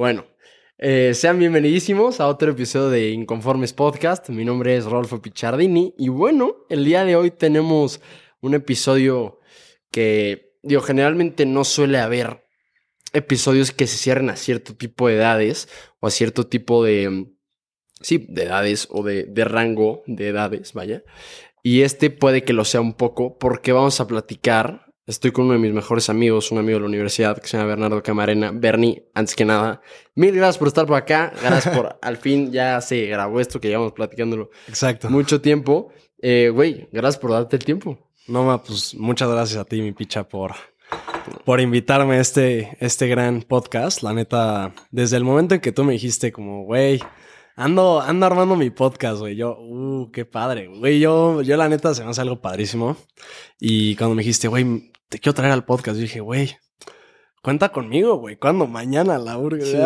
Bueno, eh, sean bienvenidísimos a otro episodio de Inconformes Podcast. Mi nombre es Rolfo Pichardini y bueno, el día de hoy tenemos un episodio que, digo, generalmente no suele haber episodios que se cierren a cierto tipo de edades o a cierto tipo de, sí, de edades o de, de rango de edades, vaya. Y este puede que lo sea un poco porque vamos a platicar Estoy con uno de mis mejores amigos, un amigo de la universidad que se llama Bernardo Camarena. Bernie, antes que nada, mil gracias por estar por acá. Gracias por, al fin ya se grabó esto que llevamos platicándolo. Exacto. Mucho tiempo. Eh, güey, gracias por darte el tiempo. No, ma, pues muchas gracias a ti, mi picha, por, por invitarme a este, este gran podcast. La neta, desde el momento en que tú me dijiste como, güey, ando, ando armando mi podcast, güey. Yo, uh, qué padre. Güey, yo, yo la neta se me hace algo padrísimo. Y cuando me dijiste, güey, te quiero traer al podcast. Yo dije, güey, cuenta conmigo, güey. ¿Cuándo? Mañana, la urga. Sí,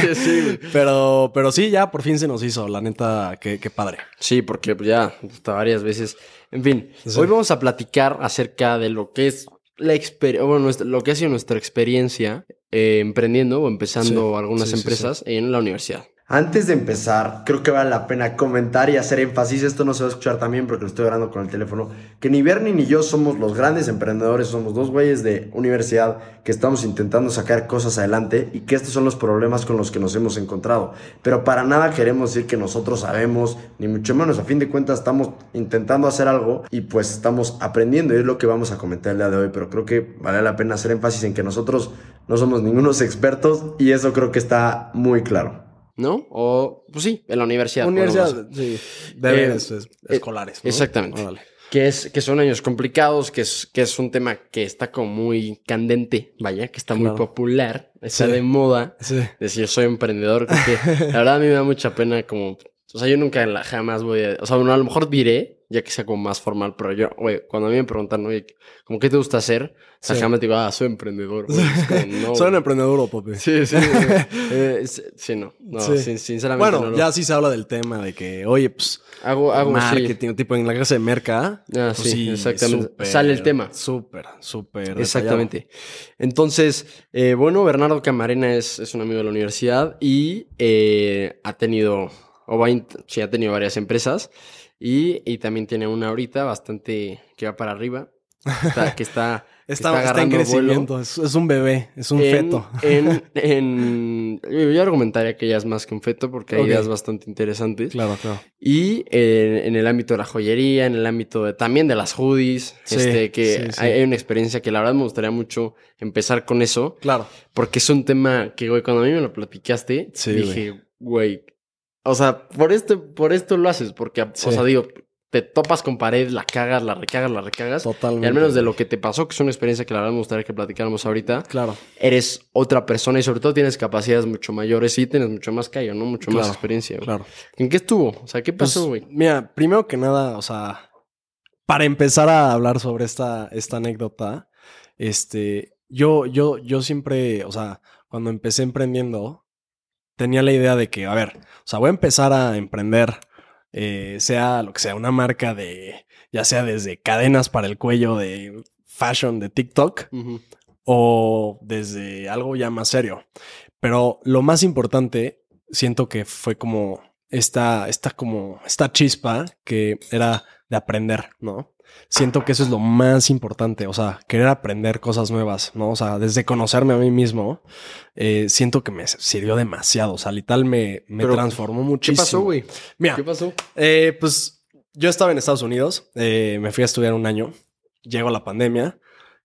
sí, sí, pero, pero sí, ya por fin se nos hizo. La neta, qué, qué padre. Sí, porque pues, ya hasta varias veces. En fin, hoy vamos a platicar acerca de lo que es la experiencia, bueno, lo que ha sido nuestra experiencia eh, emprendiendo o empezando algunas empresas en la universidad. Antes de empezar, creo que vale la pena comentar y hacer énfasis, esto no se va a escuchar también porque lo estoy grabando con el teléfono, que ni Bernie ni yo somos los grandes emprendedores, somos dos güeyes de universidad que estamos intentando sacar cosas adelante y que estos son los problemas con los que nos hemos encontrado. Pero para nada queremos decir que nosotros sabemos, ni mucho menos, a fin de cuentas estamos intentando hacer algo y pues estamos aprendiendo. Y es lo que vamos a comentar el día de hoy, pero creo que vale la pena hacer énfasis en que nosotros no somos ningunos expertos y eso creo que está muy claro. ¿No? O, pues sí, en la universidad. Universidad, sí. Deberes eh, escolares. Exactamente. Que, es, que son años complicados, que es, que es un tema que está como muy candente, vaya, que está muy popular, está de moda. Sí. Decir, soy emprendedor. Que, la verdad a mí me da mucha pena como... O sea, yo nunca jamás voy a... O sea, bueno, a lo mejor diré, ya que sea como más formal, pero yo, güey, cuando a mí me preguntan, oye, ¿cómo qué te gusta hacer? O sea, jamás digo, ah, soy emprendedor. soy un emprendedor, papi. Sí, sí. eh, sí, no. no sinceramente. Bueno, ya sí se habla del tema de que, oye, pues. Hago, hago marketing, tipo en la clase de merca. Ah, pues sí, exactamente. Sale el tema. Súper, súper. Exactamente. Entonces, eh, bueno, Bernardo Camarena es, es, un amigo de la universidad y eh, ha tenido, o va, sí, ha tenido varias empresas. Y, también tiene una ahorita bastante que va para arriba. que está, está, en crecimiento. Es, un bebé, es un feto. En, en, yo argumentaría que ya es más que un feto porque hay ideas bastante interesantes. Claro, claro. Y eh, en el ámbito de la joyería, en el ámbito de, también de las hoodies, este, que Hay, una experiencia que la verdad me gustaría mucho empezar con eso. Claro. Porque es un tema que, güey, cuando a mí me lo platicaste, dije, güey, o sea, por esto, por esto lo haces, porque, o sea, digo, te topas con pared, la cagas, la recagas, la recagas. Totalmente. Y al menos de lo que te pasó, que es una experiencia que la verdad me gustaría que platicáramos ahorita. Claro. Eres otra persona y sobre todo tienes capacidades mucho mayores y tienes mucho más callo, ¿no? Mucho más experiencia. Claro. ¿En qué estuvo? O sea, ¿qué pasó, pues, güey? mira, primero que nada, o sea, para empezar a hablar sobre esta, esta anécdota, este, yo, yo, yo siempre, o sea, cuando empecé emprendiendo, tenía la idea de que, a ver, o sea, voy a empezar a emprender, eh, sea lo que sea, una marca de, ya sea desde cadenas para el cuello de fashion de TikTok o desde algo ya más serio. Pero lo más importante, siento que fue como esta, esta como, esta chispa que era de aprender, ¿no? Siento que eso es lo más importante, o sea, querer aprender cosas nuevas, ¿no? O sea, desde conocerme a mí mismo, eh, siento que me sirvió demasiado, o sea, literal me, me transformó muchísimo. ¿Qué pasó, güey? Mira, ¿qué pasó? Eh, pues yo estaba en Estados Unidos, eh, me fui a estudiar un año, llegó la pandemia,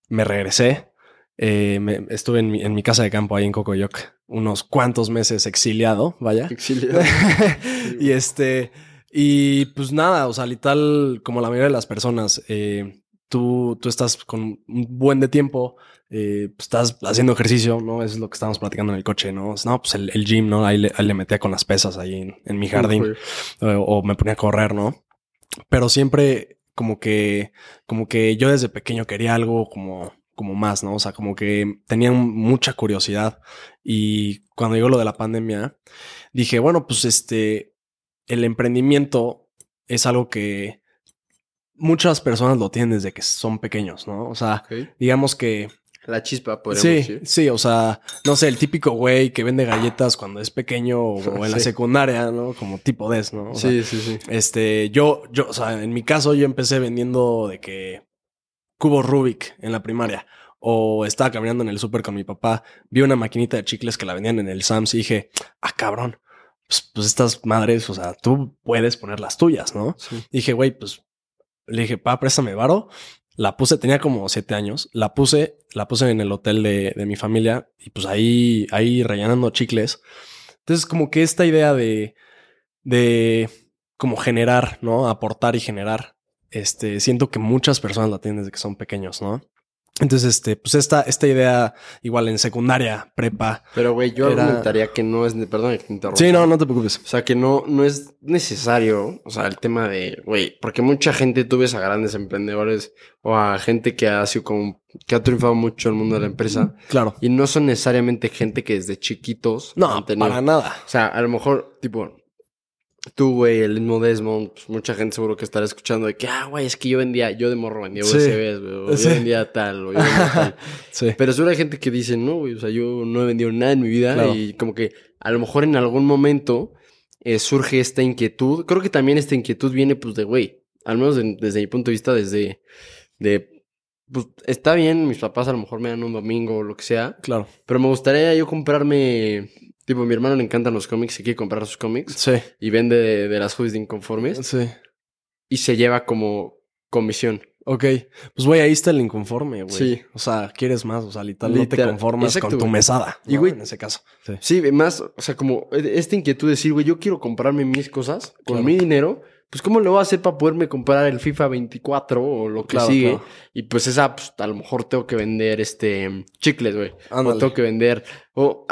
me regresé, me, estuve en mi, en mi, casa de campo ahí en Cocoyoc unos cuantos meses exiliado, vaya. Exiliado. y este... Y pues nada, o sea, tal como la mayoría de las personas, eh, tú, tú estás con un buen de tiempo, eh, pues, estás haciendo ejercicio, ¿no? Eso es lo que estábamos platicando en el coche, ¿no? No, pues el, gym, ¿no? Ahí le, metía con las pesas ahí en, mi jardín o, me ponía a correr, ¿no? Pero siempre como que, como que yo desde pequeño quería algo como, como más, ¿no? O sea, como que tenía mucha curiosidad y cuando llegó lo de la pandemia, dije, bueno, pues este, el emprendimiento es algo que muchas personas lo tienen desde que son pequeños, ¿no? O sea, digamos que La chispa, podríamos Sí, decir. sí, o sea, no sé, el típico güey que vende galletas cuando es pequeño o, en la secundaria, ¿no? Como tipo des, ¿no? O sea, Sí, sí, sí. Este, yo, yo, o sea, en mi caso yo empecé vendiendo de que cubos Rubik en la primaria. O estaba caminando en el súper con mi papá, vi una maquinita de chicles que la vendían en el Sams y dije, ah, cabrón, pues, pues estas madres, o sea, tú puedes poner las tuyas, ¿no? Sí. Dije, güey, pues le dije, pa, préstame varo. La puse, tenía como siete años. La puse, la puse en el hotel de, de mi familia y pues ahí, ahí rellenando chicles. Entonces, como que esta idea de, de como generar, ¿no? Aportar y generar. Este, siento que muchas personas la tienen desde que son pequeños, ¿no? Entonces, este, pues esta, esta idea, igual en secundaria, prepa. Pero, güey, yo Era- argumentaría que no es... Perdón que te interrumpa. Sí, no, no te preocupes. O sea, que no, no es necesario, o sea, el tema de, güey, porque mucha gente tú ves a grandes emprendedores o a gente que ha sido como, que ha triunfado mucho en el mundo de la empresa Claro. y no son necesariamente gente que desde chiquitos No, han tenido- para nada. O sea, a lo mejor, tipo, tú, güey, el mismo Desmond, pues, mucha gente seguro que estará escuchando de que, ah, güey, es que yo vendía, yo de morro vendía Sí. USBs, güey, o Sí. yo vendía tal, o yo vendía tal. Sí. Pero seguro hay gente que dice, no, güey, o sea, yo no he vendido nada en mi vida Claro. y como que a lo mejor en algún momento eh, surge esta inquietud. Creo que también esta inquietud viene, pues, de, güey, al menos de- desde mi punto de vista, desde, de, pues, está bien, mis papás a lo mejor me dan un domingo o lo que sea, Claro. pero me gustaría yo comprarme, tipo, a mi hermano le encantan los cómics y quiere comprar sus cómics Sí. y vende de, de las hoodies de inconformes Sí. y se lleva como comisión. Ok, pues güey, ahí está el inconforme, güey. Sí. O sea, quieres más, o sea, literal, no te conformas Exacto, con tu güey. mesada. Y, ¿no? güey, en ese caso. Sí. Sí, más, o sea, como esta inquietud de decir, güey, yo quiero comprarme mis cosas con Claro. mi dinero, pues ¿cómo lo voy a hacer para poderme comprar el FIFA 24 o lo que Claro, sigue? claro. Y pues esa, pues a lo mejor tengo que vender este chicles, güey. O tengo que vender, o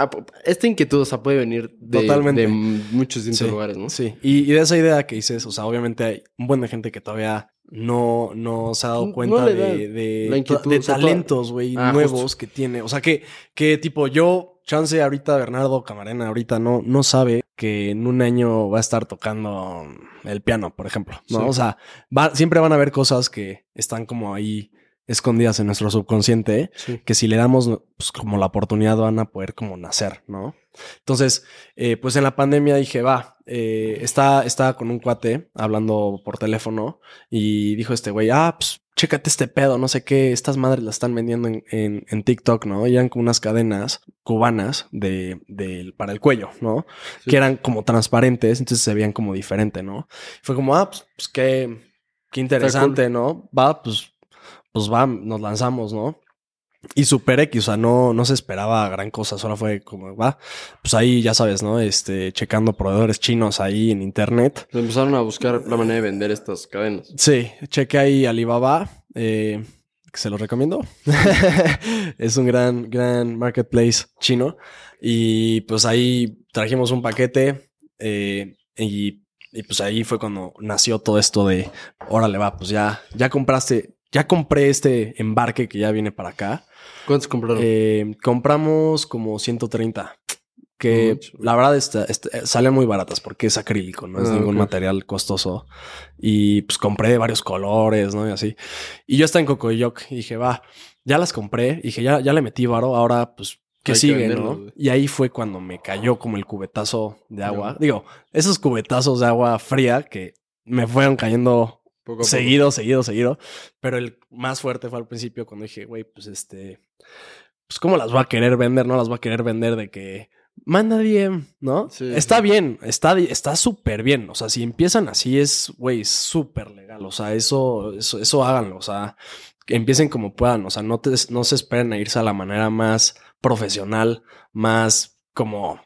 esta inquietud, o sea, puede venir de, Totalmente. de muchos distintos Sí, lugares, ¿no? Sí, y, y de esa idea que dices, o sea, obviamente hay un buen de gente que todavía no, no se ha dado cuenta de, de, de talentos, güey, Ah, nuevos justo. que tiene. O sea, que, que tipo yo, chance ahorita Bernardo Camarena ahorita no, no sabe que en un año va a estar tocando el piano, por ejemplo. ¿no? Sí. O sea, va- siempre van a haber cosas que están como ahí escondidas en nuestro subconsciente Sí. que si le damos pues, como la oportunidad van a poder como nacer, ¿no? Entonces, eh, pues en la pandemia dije, va, eh, está, estaba con un cuate hablando por teléfono y dijo este güey, ah, pues chécate este pedo, no sé qué, estas madres las están vendiendo en, en, en TikTok, ¿no? Y eran como unas cadenas cubanas de, de- para el cuello, ¿no? Sí. Que eran como transparentes, entonces se veían como diferente, ¿no? Fue como, ah, pues, pues qué, qué interesante, ¿no? Va, pues, pues va, nos lanzamos, ¿no? Y Super X, o sea, no, no se esperaba gran cosa, solo fue como, va, pues ahí ya sabes, ¿no? Este, checando proveedores chinos ahí en internet. Se empezaron a buscar la manera de vender estas cadenas. Sí, chequé ahí Alibaba, eh, que se lo recomiendo. es un gran, gran marketplace chino. Y pues ahí trajimos un paquete eh, y, y pues ahí fue cuando nació todo esto de, órale, va, pues ya, ya compraste, ya compré este embarque que ya viene para acá. ¿Cuántos compraron? Eh, compramos como 130. Que Mucho. la verdad está, está- salen muy baratas porque es acrílico, no es Ah, ningún material costoso. Y pues compré de varios colores, ¿no? Y así. Y yo estaba en Cocoyoc y dije, va, ya las compré. Y dije, ya, ya le metí varo, ahora pues, ¿qué Hay que sigue, no? Y ahí fue cuando me cayó como el cubetazo de agua. Digo, esos cubetazos de agua fría que me fueron cayendo Poco a poco. seguido, seguido, seguido. Pero el más fuerte fue al principio cuando dije, güey, pues este, pues cómo las voy a querer vender, no las voy a querer vender de que manda bien, ¿no? Sí. Está bien, está está súper bien. O sea, si empiezan así es, güey, súper legal. O sea, eso, eso, eso háganlo. O sea, que empiecen como puedan. O sea, no, te, no se esperen a irse a la manera más profesional, más como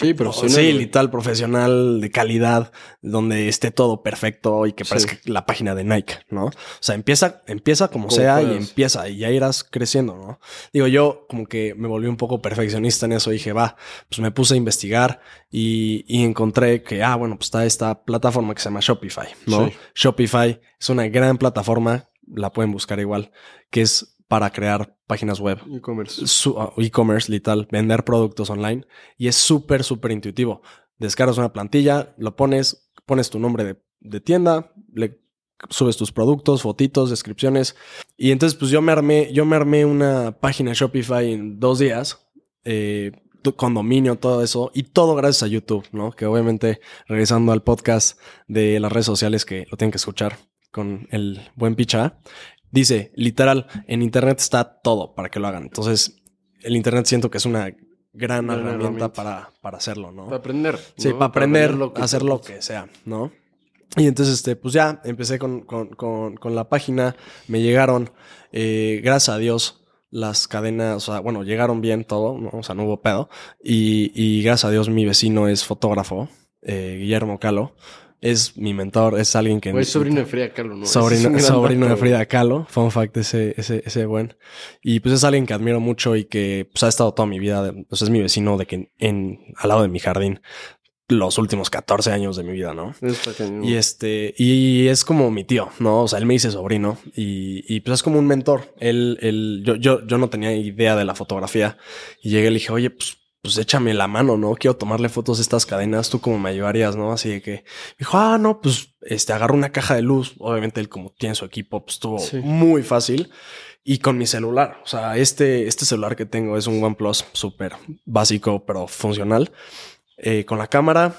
Sí, pero Oh, sí, profesional, de calidad, donde esté todo perfecto y que Sí. parezca la página de Nike, ¿no? O sea, empieza, empieza como, Como sea y empieza y ya irás creciendo, ¿no? Digo, yo como que me volví un poco perfeccionista en eso. Dije, va, pues me puse a investigar y, y encontré que, ah, bueno, pues está esta plataforma que se llama Shopify, ¿no? Sí. Shopify es una gran plataforma, la pueden buscar igual, que es para crear páginas web E-commerce. ah, e-commerce, literal, vender productos online y es súper, súper intuitivo. Descargas una plantilla, lo pones, pones tu nombre de, de tienda, le subes tus productos, fotitos, descripciones. Y entonces, pues yo me armé, yo me armé una página Shopify en dos días. Eh, condominio, todo eso, y todo gracias a YouTube, ¿no? Que obviamente, regresando al podcast de las redes sociales que lo tienen que escuchar con el buen picha, dice, literal, en Internet está todo para que lo hagan. Entonces, el Internet siento que es una gran, herramienta, Para, para hacerlo, ¿no? Para aprender. Sí, para aprender, a hacer lo que sea, ¿no? Y entonces, este, pues ya empecé con, con, con, con la página, me llegaron, eh, gracias a Dios, las cadenas, o sea, bueno, llegaron bien todo, ¿no? o sea, no hubo pedo. Y, y gracias a Dios mi vecino es fotógrafo, eh, Guillermo Calo. Es mi mentor, es alguien que... es sobrino de Frida Kahlo, ¿no? Sobrino, sobrino de Frida Kahlo, fun fact ese, ese, ese buen. Y pues es alguien que admiro mucho y que pues, ha estado toda mi vida, pues es mi vecino de que en, al lado de mi jardín los últimos 14 años de mi vida, ¿no? Y este, y es como mi tío, ¿no? O sea, él me dice sobrino y, y pues es como un mentor. Él, él, yo, yo, yo no tenía idea de la fotografía y llegué y le dije, oye, pues, pues échame la mano, ¿no? Quiero tomarle fotos a estas cadenas, tú como me ayudarías, ¿no? Así de que dijo, ah, no, pues este, agarro una caja de luz. Obviamente él como tiene su equipo, pues estuvo muy fácil y con mi celular. O sea, este, este celular que tengo es un OnePlus súper básico, pero funcional. Eh, con la cámara,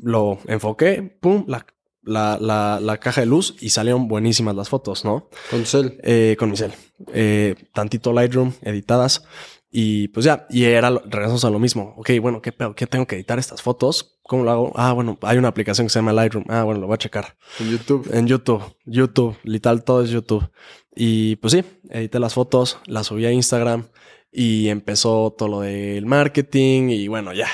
lo enfoqué, pum, la, la, la, caja de luz y salieron buenísimas las fotos, ¿no? Con cel. Eh, con mi cel. Eh, tantito Lightroom, editadas. Y pues ya, y era, regresamos a lo mismo. Ok, bueno, ¿qué, ¿qué tengo que editar estas fotos? ¿Cómo lo hago? Ah, bueno, hay una aplicación que se llama Lightroom. Ah, bueno, lo voy a checar. En YouTube. En YouTube, YouTube, literal, todo es YouTube. Y pues sí, edité las fotos, las subí a Instagram y empezó todo lo del marketing y bueno, ya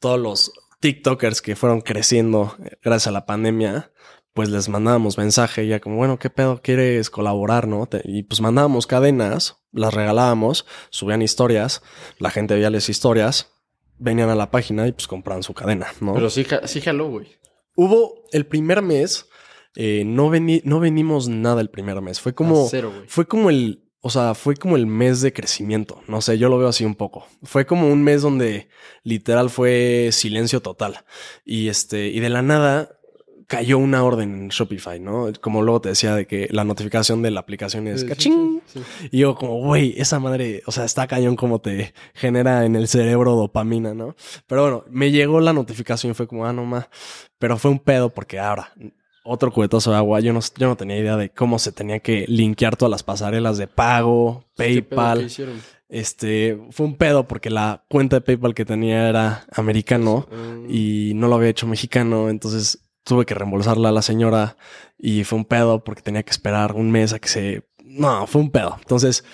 todos los TikTokers que fueron creciendo eh, gracias a la pandemia, pues les mandábamos mensaje ya como, bueno, ¿qué pedo quieres colaborar, no? Y pues mandábamos cadenas, las regalábamos, subían historias, la gente veía las historias, venían a la página y pues compraban su cadena, ¿no? Pero sí, sí jaló, güey. Hubo el primer mes, eh, no, no venimos nada el primer mes, fue como, fue como el, o sea, fue como el mes de crecimiento. No sé, yo lo veo así un poco. Fue como un mes donde literal fue silencio total. Y este, y de la nada cayó una orden en Shopify, ¿no? Como luego te decía de que la notificación de la aplicación es cachín. y yo como, güey, esa madre, o sea, está cañón como te genera en el cerebro dopamina, ¿no? Pero bueno, me llegó la notificación y fue como, ah, no más. Pero fue un pedo porque ahora otro cubetazo de agua. Yo no, yo no tenía idea de cómo se tenía que linkear todas las pasarelas de pago, PayPal. Este fue un pedo porque la cuenta de PayPal que tenía era americano ah. y no lo había hecho mexicano. Entonces tuve que reembolsarla a la señora y fue un pedo porque tenía que esperar un mes a que se. No, fue un pedo. Entonces,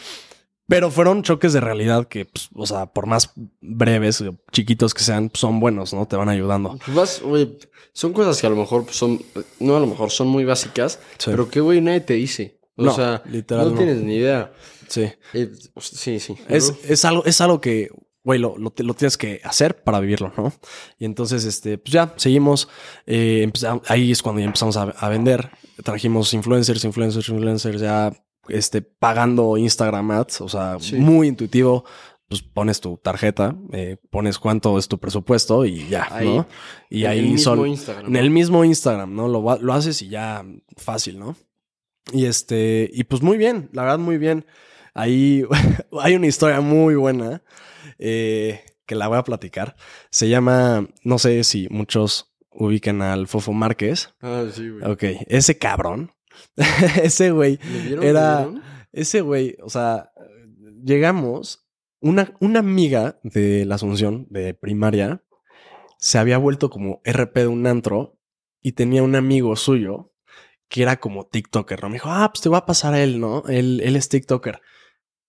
pero fueron choques de realidad que, pues, o sea, por más breves o chiquitos que sean, son buenos, ¿no? Te van ayudando. Pues vas, son cosas que a lo mejor son, no a lo mejor son muy básicas, pero que, güey, nadie te dice. O sea, no, tienes ni idea. Sí. Pues, sí, sí. Es, es, algo, es algo que, güey, lo, lo, tienes que hacer para vivirlo, ¿no? Y entonces, este, pues ya, seguimos. Eh, ahí es cuando ya empezamos a, a, vender. Trajimos influencers, influencers, influencers, ya este, pagando Instagram ads, o sea, muy intuitivo. Pues pones tu tarjeta, eh, pones cuánto es tu presupuesto y ya, ¿no? Y ahí el mismo Instagram, en el mismo Instagram, ¿no? Lo, lo haces y ya fácil, ¿no? Y este, y pues muy bien, la verdad muy bien. Ahí hay una historia muy buena eh, que la voy a platicar. Se llama, no sé si muchos ubican al Fofo Márquez. Ah, sí, güey. Ok, ese cabrón ese güey era. Ese güey, o sea, llegamos. Una, una amiga de la Asunción de primaria se había vuelto como RP de un antro y tenía un amigo suyo que era como TikToker, ¿no? Me dijo, ah, pues te va a pasar a él, ¿no? Él, él es TikToker.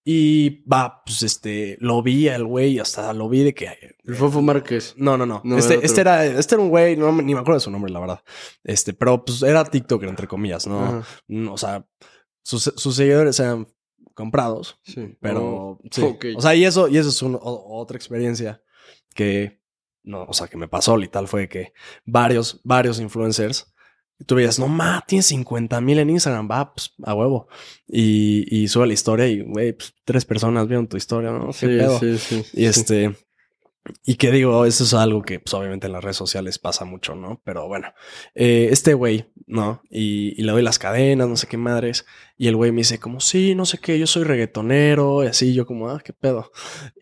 Y va, pues este, lo vi al güey, hasta lo vi de que. El Fofo Márquez. No, no, no. este, este, era, este era un güey, no, ni me acuerdo de su nombre, la verdad. Este, pero pues era TikToker, entre comillas, ¿no? Mm, o sea, sus, sus, seguidores eran comprados. Sí. Pero. Oh, sí. O sea, y eso, y eso es otra experiencia que. No, o sea, que me pasó y tal fue que varios, varios influencers y tú veías, no ma, tienes 50 mil en Instagram, va, pues a huevo. Y, y sube la historia y, güey, pues tres personas vieron tu historia, ¿no? sí, sí, sí. Y este. Y que digo, eso es algo que pues, obviamente en las redes sociales pasa mucho, ¿no? Pero bueno, eh, este güey, ¿no? Y, y, le doy las cadenas, no sé qué madres. Y el güey me dice como, sí, no sé qué, yo soy reggaetonero. Y así yo como, ah, qué pedo.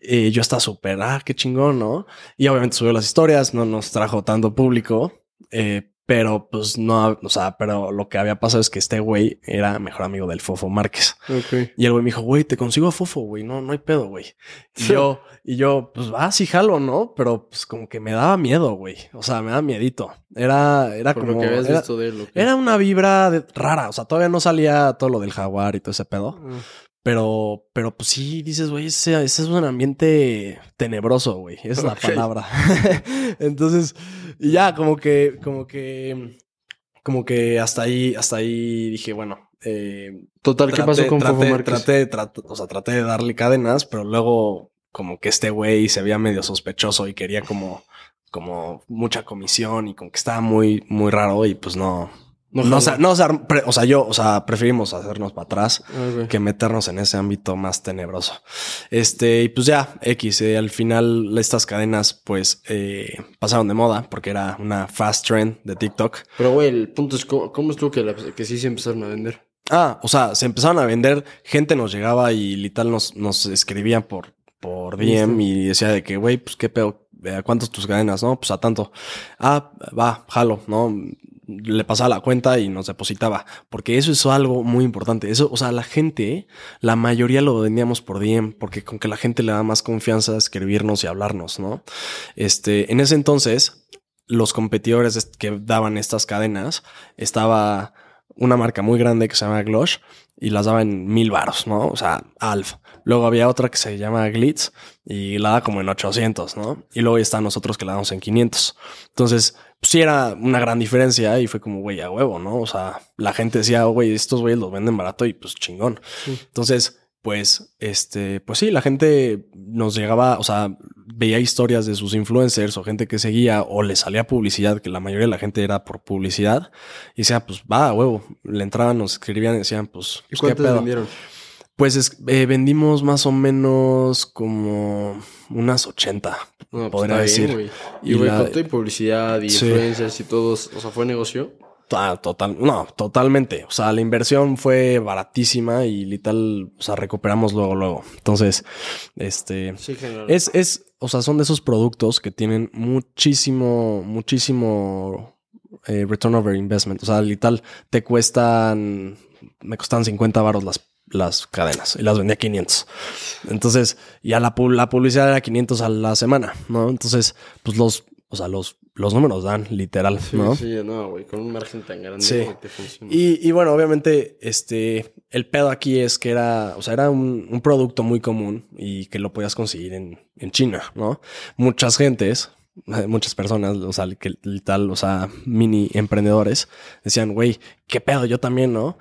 Yo estaba súper, ah, qué chingón, ¿no? Y obviamente subió las historias, no nos trajo tanto público. Eh, pero pues no, o sea, pero lo que había pasado es que este güey era mejor amigo del Fofo Márquez. Y el güey me dijo, güey, te consigo a Fofo, güey, no, no hay pedo, güey. Y yo, y yo, pues va, sí jalo, ¿no? Pero pues como que me daba miedo, güey. O sea, me daba miedito. Era, era como. que habías era, visto de él, era una vibra rara. O sea, todavía no salía todo lo del jaguar y todo ese pedo. Mm. Pero, pero pues sí, dices, güey, ese, es un ambiente tenebroso, güey. Es la palabra. Entonces, y ya, como que, como que, como que hasta ahí, hasta ahí dije, bueno. Eh, Total, ¿qué pasó con traté, Márquez? Traté, o sea, traté de darle cadenas, pero luego como que este güey se veía medio sospechoso y quería como, como mucha comisión y como que estaba muy, muy raro y pues no, no, o sea, no, o sea, yo, o sea, preferimos hacernos para atrás que meternos en ese ámbito más tenebroso. Este, y pues ya, X, eh, al final estas cadenas, pues, eh, pasaron de moda porque era una fast trend de TikTok. Pero, güey, el punto es, ¿cómo, estuvo que, que sí se empezaron a vender? Ah, o sea, se empezaron a vender, gente nos llegaba y literal nos, nos escribía por, por DM y decía de que, güey, pues qué pedo, ¿a cuántas tus cadenas? No, pues a tanto. Ah, va, jalo, ¿no? Le pasaba la cuenta y nos depositaba. Porque eso es algo muy importante. Eso, o sea, la gente, la mayoría lo vendíamos por DM, porque con que la gente le da más confianza escribirnos y hablarnos, ¿no? Este, en ese entonces, los competidores que daban estas cadenas, estaba una marca muy grande que se llama Glosh y las daba en mil baros, ¿no? O sea, Alf. Luego había otra que se llama Glitz y la da como en 800, ¿no? Y luego están nosotros que la damos en 500. Entonces, sí era una gran diferencia y fue como, güey, a huevo, ¿no? O sea, la gente decía, güey, estos güeyes los venden barato y pues chingón. Entonces, pues, este, pues sí, la gente nos llegaba, o sea, veía historias de sus influencers o gente que seguía o le salía publicidad, que la mayoría de la gente era por publicidad, y decía, pues va, a huevo, le entraban, nos escribían y decían, pues, ¿Y pues, ¿qué vendieron? Pues eh, vendimos más o menos como unas 80, pues, podría decir. y, güey, con y publicidad y influencers y todos, o sea, ¿fue negocio? Ah, total, no, totalmente. O sea, la inversión fue baratísima y literal, o sea, recuperamos luego, luego. Entonces, este, sí, es, es, o sea, son de esos productos que tienen muchísimo, muchísimo eh, return over investment. O sea, literal, te cuestan, me costan 50 baros las las cadenas y las vendía a 500. Entonces, ya la, la publicidad era 500 a la semana, ¿no? Entonces, pues los, o sea, los, los números dan, literal, ¿no? Sí, no, güey, con un margen tan grande sí. Y, y, bueno, obviamente, este, el pedo aquí es que era, o sea, era un, un producto muy común y que lo podías conseguir en, en China, ¿no? Muchas gentes, muchas personas, o sea, que tal, o sea, mini emprendedores decían, güey, qué pedo, yo también, ¿no?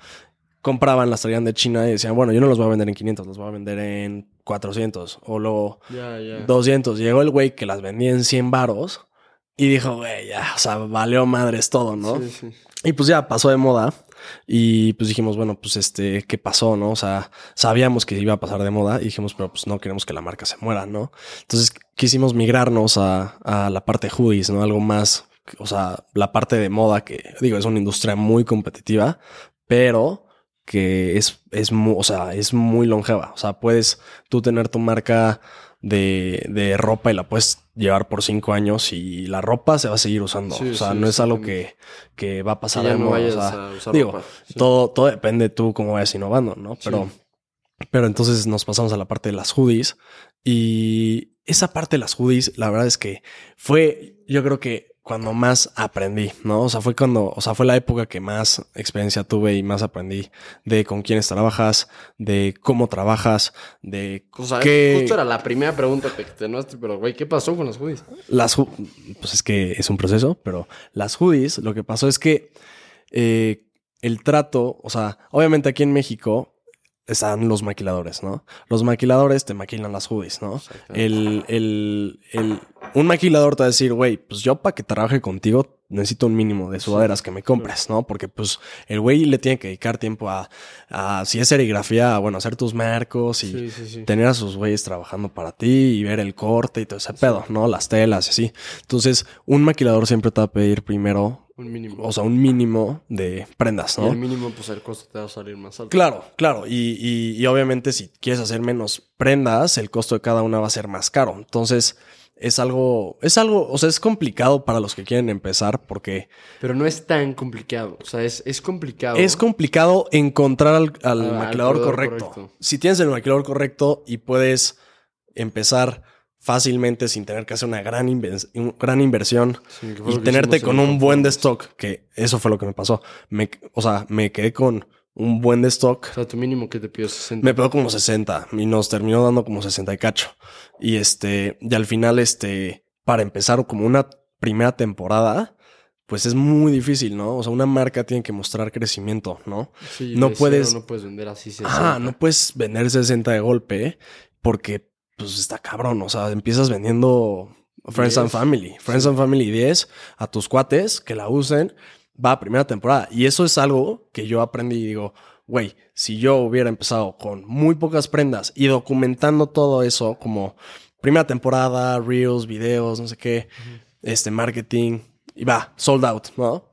Compraban, las traían de China y decían, bueno, yo no los voy a vender en 500, los voy a vender en 400 o luego 200. Llegó el güey que las vendía en 100 varos y dijo, güey, ya, o sea, valió madres todo, ¿no? Y pues ya pasó de moda y pues dijimos, bueno, pues este, ¿qué pasó, no? O sea, sabíamos que iba a pasar de moda y dijimos, pero pues no queremos que la marca se muera, ¿no? Entonces quisimos migrarnos a, a la parte hoodies, ¿no? Algo más, o sea, la parte de moda que, digo, es una industria muy competitiva, pero que es, es, muy, o sea, es muy longeva. O sea, puedes tú tener tu marca de, de, ropa y la puedes llevar por cinco años y la ropa se va a seguir usando. o sea, no es algo que, que, va a pasar de digo, todo, todo depende de tú cómo vayas innovando, ¿no? Pero, pero entonces nos pasamos a la parte de las hoodies y esa parte de las hoodies, la verdad es que fue, yo creo que cuando más aprendí, ¿no? O sea, fue cuando, o sea, fue la época que más experiencia tuve y más aprendí de con quiénes trabajas, de cómo trabajas, de o sea, justo era la primera pregunta que te pero güey, ¿qué pasó con las hoodies? Las pues es que es un proceso, pero las hoodies, lo que pasó es que eh, el trato, o sea, obviamente aquí en México están los maquiladores, ¿no? Los maquiladores te maquilan las hoodies, ¿no? El, el, el, un maquilador te va a decir, güey, pues yo para que trabaje contigo necesito un mínimo de sudaderas que me compres, ¿no? Porque pues el güey le tiene que dedicar tiempo a, a si es serigrafía, bueno, hacer tus marcos y tener a sus güeyes trabajando para ti y ver el corte y todo ese pedo, ¿no? Las telas y así. Entonces, un maquilador siempre te va a pedir primero un mínimo. O sea, un mínimo de prendas, ¿no? Y el mínimo, pues el costo te va a salir más alto. Claro, claro. Y, y, y, obviamente, si quieres hacer menos prendas, el costo de cada una va a ser más caro. Entonces, es algo, es algo, o sea, es complicado para los que quieren empezar porque... Pero no es tan complicado, o sea, es, es complicado. Es complicado encontrar al, al maquilador correcto. Si tienes el maquilador correcto y puedes empezar fácilmente sin tener que hacer una gran, gran inversión y tenerte con un buen de stock, que eso fue lo que me pasó. Me, o sea, me quedé con un buen de stock. O sea, tu mínimo que te pidió 60. Me pidió como 60 y nos terminó dando como 60 y cacho. Y este, y al final, este, para empezar como una primera temporada, pues es muy difícil, ¿no? O sea, una marca tiene que mostrar crecimiento, ¿no? Sí, no puedes. No puedes vender así 60. Ah, no puedes vender 60 de golpe porque pues está cabrón. O sea, empiezas vendiendo Friends and Family. Friends and Family 10 a tus cuates que la usen. Va a primera temporada. Y eso es algo que yo aprendí y digo, güey, si yo hubiera empezado con muy pocas prendas y documentando todo eso como primera temporada, reels, videos, no sé qué, este marketing, y va, sold out, ¿no?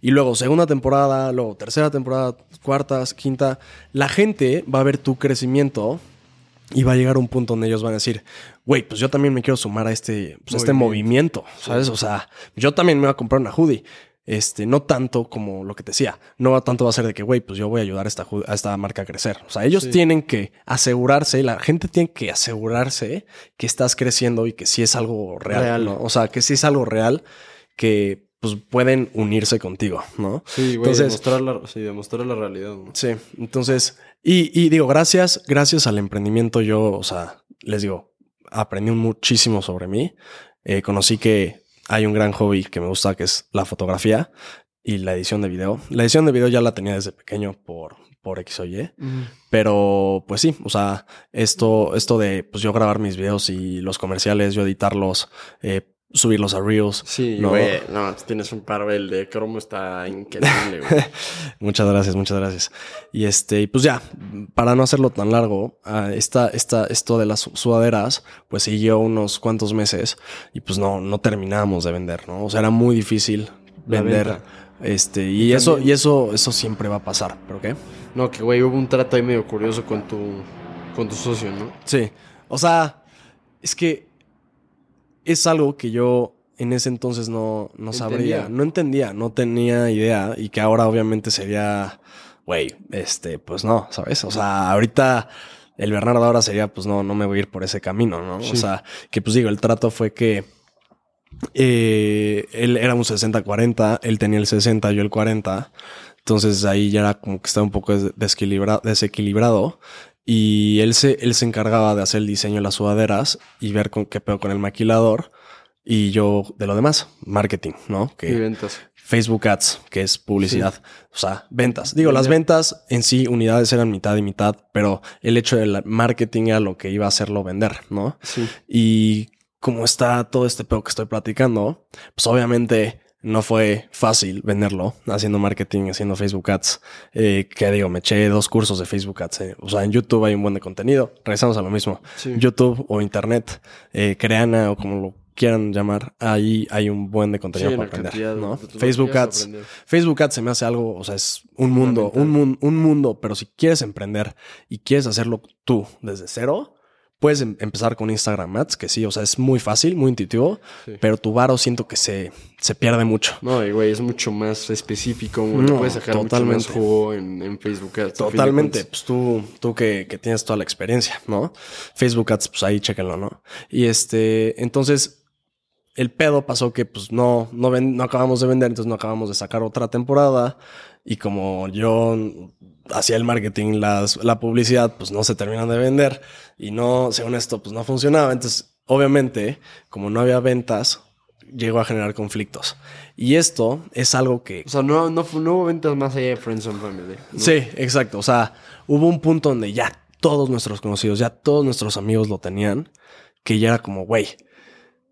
Y luego segunda temporada, luego tercera temporada, cuartas, quinta, la gente va a ver tu crecimiento y va a llegar un punto donde ellos van a decir, güey, pues yo también me quiero sumar a este, pues este movimiento, ¿sabes? O sea, yo también me voy a comprar una hoodie. Este, no tanto como lo que te decía, no tanto va a ser de que, güey, pues yo voy a ayudar a esta, a esta marca a crecer. O sea, ellos tienen que asegurarse, la gente tiene que asegurarse que estás creciendo y que sí es algo real, ¿no? O sea, que sí es algo real que pues pueden unirse contigo, ¿no? Sí, güey, demostrar la, sí, demostrar la realidad. ¿no? Sí, entonces, y, y, digo, gracias, gracias al emprendimiento yo, o sea, les digo, aprendí muchísimo sobre mí. Eh, conocí que hay un gran hobby que me gusta, que es la fotografía y la edición de video. La edición de video ya la tenía desde pequeño por, por X o Y. Pero pues sí, o sea, esto, esto de pues yo grabar mis videos y los comerciales, yo editarlos, eh, subirlos a Reels. Sí, güey. No, tienes un el de cromo, está increíble, güey. muchas gracias, muchas gracias. Y este, pues ya, para no hacerlo tan largo, uh, esta, esta, esto de las sudaderas, pues siguió unos cuantos meses y pues no, no terminábamos de vender, ¿no? O sea, era muy difícil vender. Este, y, eso, y eso, eso siempre va a pasar, ¿pero qué? No, que güey, hubo un trato ahí medio curioso con tu, con tu socio, ¿no? Sí. O sea, es que es algo que yo en ese entonces no, no sabría, no entendía, no tenía idea y que ahora obviamente sería, güey, este, pues no, ¿sabes? O sea, ahorita el Bernardo ahora sería, pues no, no me voy a ir por ese camino, ¿no? O sea, que pues digo, el trato fue que eh, él era un 60-40, él tenía el 60, yo el 40. Entonces ahí ya era como que estaba un poco desequilibrado. Y él se, él se encargaba de hacer el diseño de las sudaderas y ver con qué pedo con el maquilador. Y yo de lo demás, marketing, ¿no? Que y ventas. Facebook Ads, que es publicidad. O sea, ventas. Digo, las ventas en sí, unidades eran mitad y mitad, pero el hecho del marketing era lo que iba a hacerlo vender, ¿no? Sí. Y como está todo este pedo que estoy platicando, pues obviamente no fue fácil venderlo haciendo marketing, haciendo Facebook Ads. Eh, que digo, me eché dos cursos de Facebook Ads. Eh. O sea, en YouTube hay un buen de contenido. Regresamos a lo mismo. YouTube o Internet, eh, Creana o como lo quieran llamar, ahí hay un buen de contenido para aprender, ¿no? Facebook Ads. Facebook Ads se me hace algo, o sea, es un mundo, un, un mundo, pero si quieres emprender y quieres hacerlo tú desde cero, Puedes em, empezar con Instagram Ads, que sí, o sea, es muy fácil, muy intuitivo, pero tu varo siento que se, se pierde mucho. No, y güey, es mucho más específico, no, puedes sacar totalmente. mucho más juego en, Facebook Ads. Totalmente, pues tú, tú que, que, tienes toda la experiencia, ¿no? Facebook Ads, pues ahí chéquenlo, ¿no? Y este, entonces, el pedo pasó que pues no, no, ven, no acabamos de vender, entonces no acabamos de sacar otra temporada. Y como yo hacía el marketing, las, la publicidad, pues no se terminan de vender y no, según esto, pues no funcionaba. Entonces, obviamente, como no había ventas, llegó a generar conflictos. Y esto es algo que... O sea, no, no, no hubo ventas más allá de Friends and Family. Sí, exacto. O sea, hubo un punto donde ya todos nuestros conocidos, ya todos nuestros amigos lo tenían, que ya era como, güey,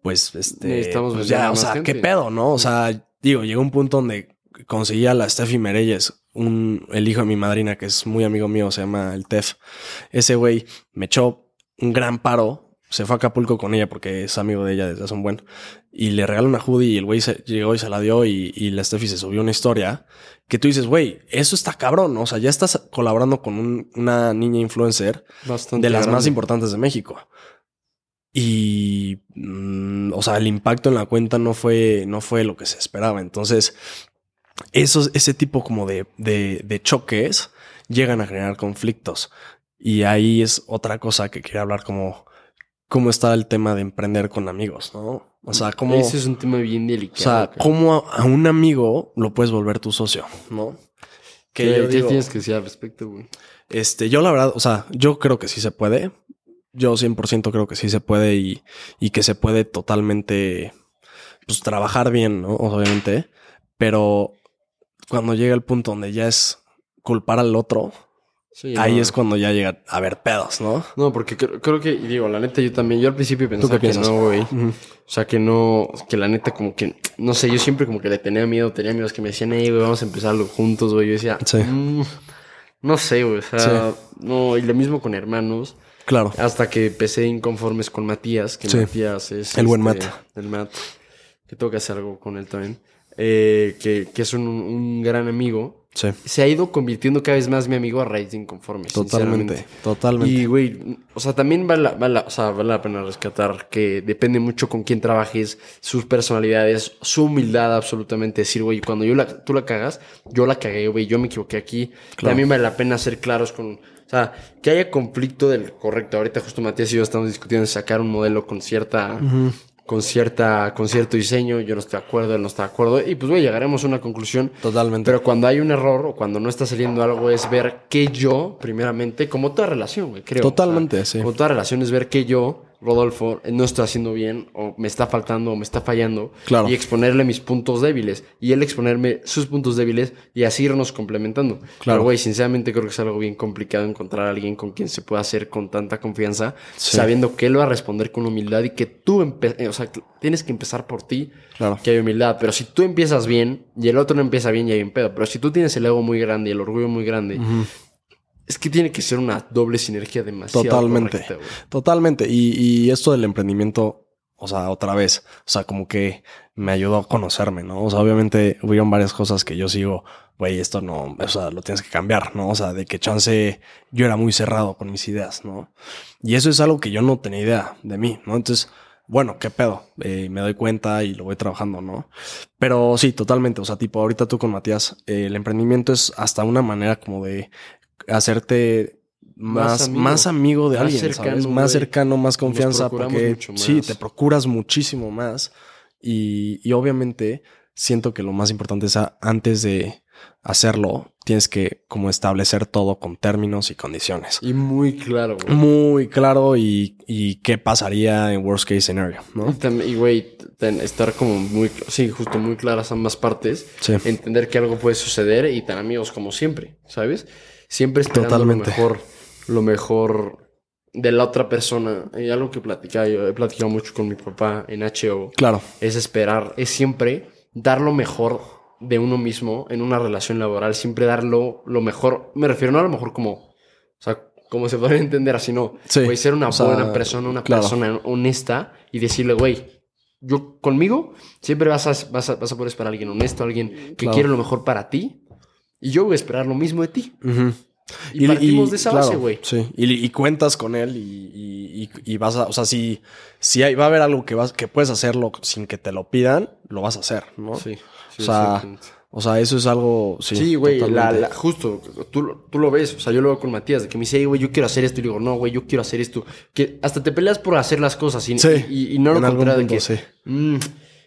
pues este... Pues ya, o sea, ¿qué pedo, no? O sea, digo, llegó un punto donde conseguía a la Steffi Mereyes, un, el hijo de mi madrina, que es muy amigo mío, se llama el Tef. Ese güey me echó un gran paro se fue a Acapulco con ella porque es amigo de ella desde hace un buen. Y le regaló una hoodie y el güey llegó y se la dio y, la Steffi se subió una historia que tú dices, güey, eso está cabrón. O sea, ya estás colaborando con una niña influencer de las más importantes de México. Y, mm, o sea, el impacto en la cuenta no fue, no fue lo que se esperaba. Entonces, esos, ese tipo como de, de, de choques llegan a generar conflictos. Y ahí es otra cosa que quería hablar como cómo está el tema de emprender con amigos, ¿no? O sea, cómo... Ese es un tema bien delicado. O sea, cómo a, un amigo lo puedes volver tu socio, ¿no? Que ¿Qué, tienes que decir al respecto, güey? Este, yo la verdad, o sea, yo creo que sí se puede. Yo 100% creo que sí se puede y, y que se puede totalmente, pues, trabajar bien, ¿no? Obviamente. Pero cuando llega el punto donde ya es culpar al otro, Ahí es cuando ya llega a haber pedos, ¿no? No, porque creo, que, digo, la neta, yo también, yo al principio pensaba que no, güey. O sea, que no, que la neta, como que, no sé, yo siempre como que le tenía miedo, tenía amigos que me decían, hey, güey, vamos a empezarlo juntos, güey. Yo decía, mm, no sé, güey, o sea, no, y lo mismo con hermanos. Claro. Hasta que empecé inconformes con Matías, que Matías es. El buen este, Matt. El Matt. Que tengo que hacer algo con él también. Eh, que, que es un, un gran amigo se ha ido convirtiendo cada vez más mi amigo a raíz de inconformes. Totalmente, totalmente. Y, güey, o sea, también vale, o sea, vale la pena rescatar que depende mucho con quién trabajes, sus personalidades, su humildad, absolutamente. Decir, güey, cuando yo la, tú la cagas, yo la cagué, güey, yo me equivoqué aquí. También vale la pena ser claros con. O sea, que haya conflicto del correcto. Ahorita justo Matías y yo estamos discutiendo de sacar un modelo con cierta con, cierta, con cierto diseño, yo no estoy de acuerdo, él no está de acuerdo, y pues, güey, llegaremos a una conclusión. Totalmente. Pero cuando hay un error o cuando no está saliendo algo es ver que yo, primeramente, como toda relación, güey, creo. Totalmente, sí. Como toda relación es ver que yo Rodolfo no está haciendo bien o me está faltando o me está fallando claro. y exponerle mis puntos débiles y él exponerme sus puntos débiles y así irnos complementando. Claro, güey, sinceramente creo que es algo bien complicado encontrar a alguien con quien se pueda hacer con tanta confianza, sabiendo que él va a responder con humildad y que tú, eh, o sea, tienes que empezar por ti, claro. que hay humildad, pero si tú empiezas bien y el otro no empieza bien, ya hay un pedo, pero si tú tienes el ego muy grande y el orgullo muy grande, es que tiene que ser una doble sinergia demasiado. Totalmente. totalmente. Y, esto del emprendimiento, o sea, otra vez, o sea, como que me ayudó a conocerme, ¿no? O sea, obviamente hubieron varias cosas que yo sigo, güey, esto no, o sea, lo tienes que cambiar, ¿no? O sea, de que chance yo era muy cerrado con mis ideas, ¿no? Y eso es algo que yo no tenía idea de mí, ¿no? Entonces, bueno, qué pedo, eh, me doy cuenta y lo voy trabajando, ¿no? Pero sí, totalmente, o sea, tipo, ahorita tú con Matías, eh, el emprendimiento es hasta una manera como de hacerte más, más, amigo. de alguien, cercano, Más cercano, más confianza, porque sí, te procuras muchísimo más. Y, y, obviamente siento que lo más importante es antes de hacerlo, tienes que como establecer todo con términos y condiciones. Y muy claro, güey. Muy claro y, y, qué pasaría en worst case scenario, ¿no? Y, güey, estar como muy, sí, justo muy claras ambas partes. Entender que algo puede suceder y tan amigos como siempre, ¿sabes? Siempre esperando lo mejor, lo mejor de la otra persona. Y algo que platicaba, yo he platicado mucho con mi papá en HO. Claro. Es esperar, es siempre dar lo mejor de uno mismo en una relación laboral, siempre dar lo, mejor. Me refiero no a lo mejor como, o sea, como se puede entender así, no. Sí. ser una buena persona, una persona honesta y decirle, güey, yo conmigo siempre vas a, vas a, vas a poder esperar a alguien honesto, alguien que quiere lo mejor para ti y yo voy a esperar lo mismo de ti. Y, partimos de esa base, güey. Sí. Y, cuentas con él y, vas a. O sea, si, si hay, va a haber algo que, vas, que puedes hacerlo sin que te lo pidan, lo vas a hacer, ¿no? Sí. o sea. O sea, eso es algo. Sí, güey, justo, tú, tú, lo ves. O sea, yo lo veo con Matías, de que me dice, güey, yo quiero hacer esto. Y digo, no, güey, yo quiero hacer esto. Que hasta te peleas por hacer las cosas y, y, no lo contrario de que. Sí. Mm,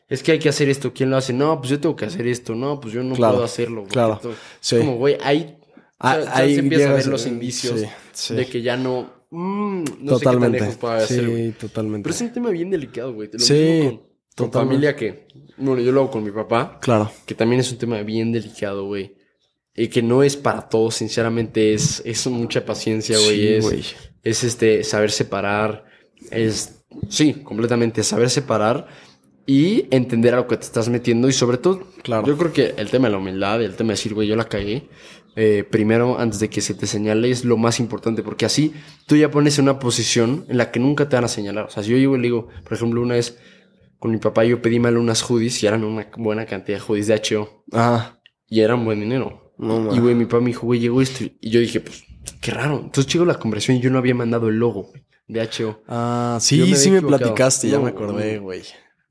es que hay que hacer esto. ¿Quién lo hace? No, pues yo tengo que hacer esto. No, pues yo no puedo hacerlo. Claro. Es como, güey, ahí, ah, ahí se empieza a ver los indicios de que ya no. Mm, no totalmente. sé qué sí, totalmente. Pero es un tema bien delicado, güey. Te lo sí. Con familia que, bueno, yo lo hago con mi papá. Claro. Que también es un tema bien delicado, güey. Y que no es para todos, sinceramente, es, es mucha paciencia, güey. Sí, es, güey. es este, saber separar. Es, sí, completamente, saber separar y entender a lo que te estás metiendo. Y sobre todo, Claro. yo creo que el tema de la humildad, el tema de decir, güey, yo la cagué. eh, primero, antes de que se te señale, es lo más importante, porque así tú ya pones en una posición en la que nunca te van a señalar. O sea, si yo llego y le digo, por ejemplo, una vez con mi papá yo pedí mal unas hoodies y eran una buena cantidad de hoodies de H.O. Ah, y eran buen dinero. no, Y, ma. güey, mi papá me dijo, güey, llegó esto. Y yo dije, pues, qué raro. Entonces llegó la conversión y yo no había mandado el logo de H.O. Ah, sí, me sí me platicaste, ya No, me acordé, güey.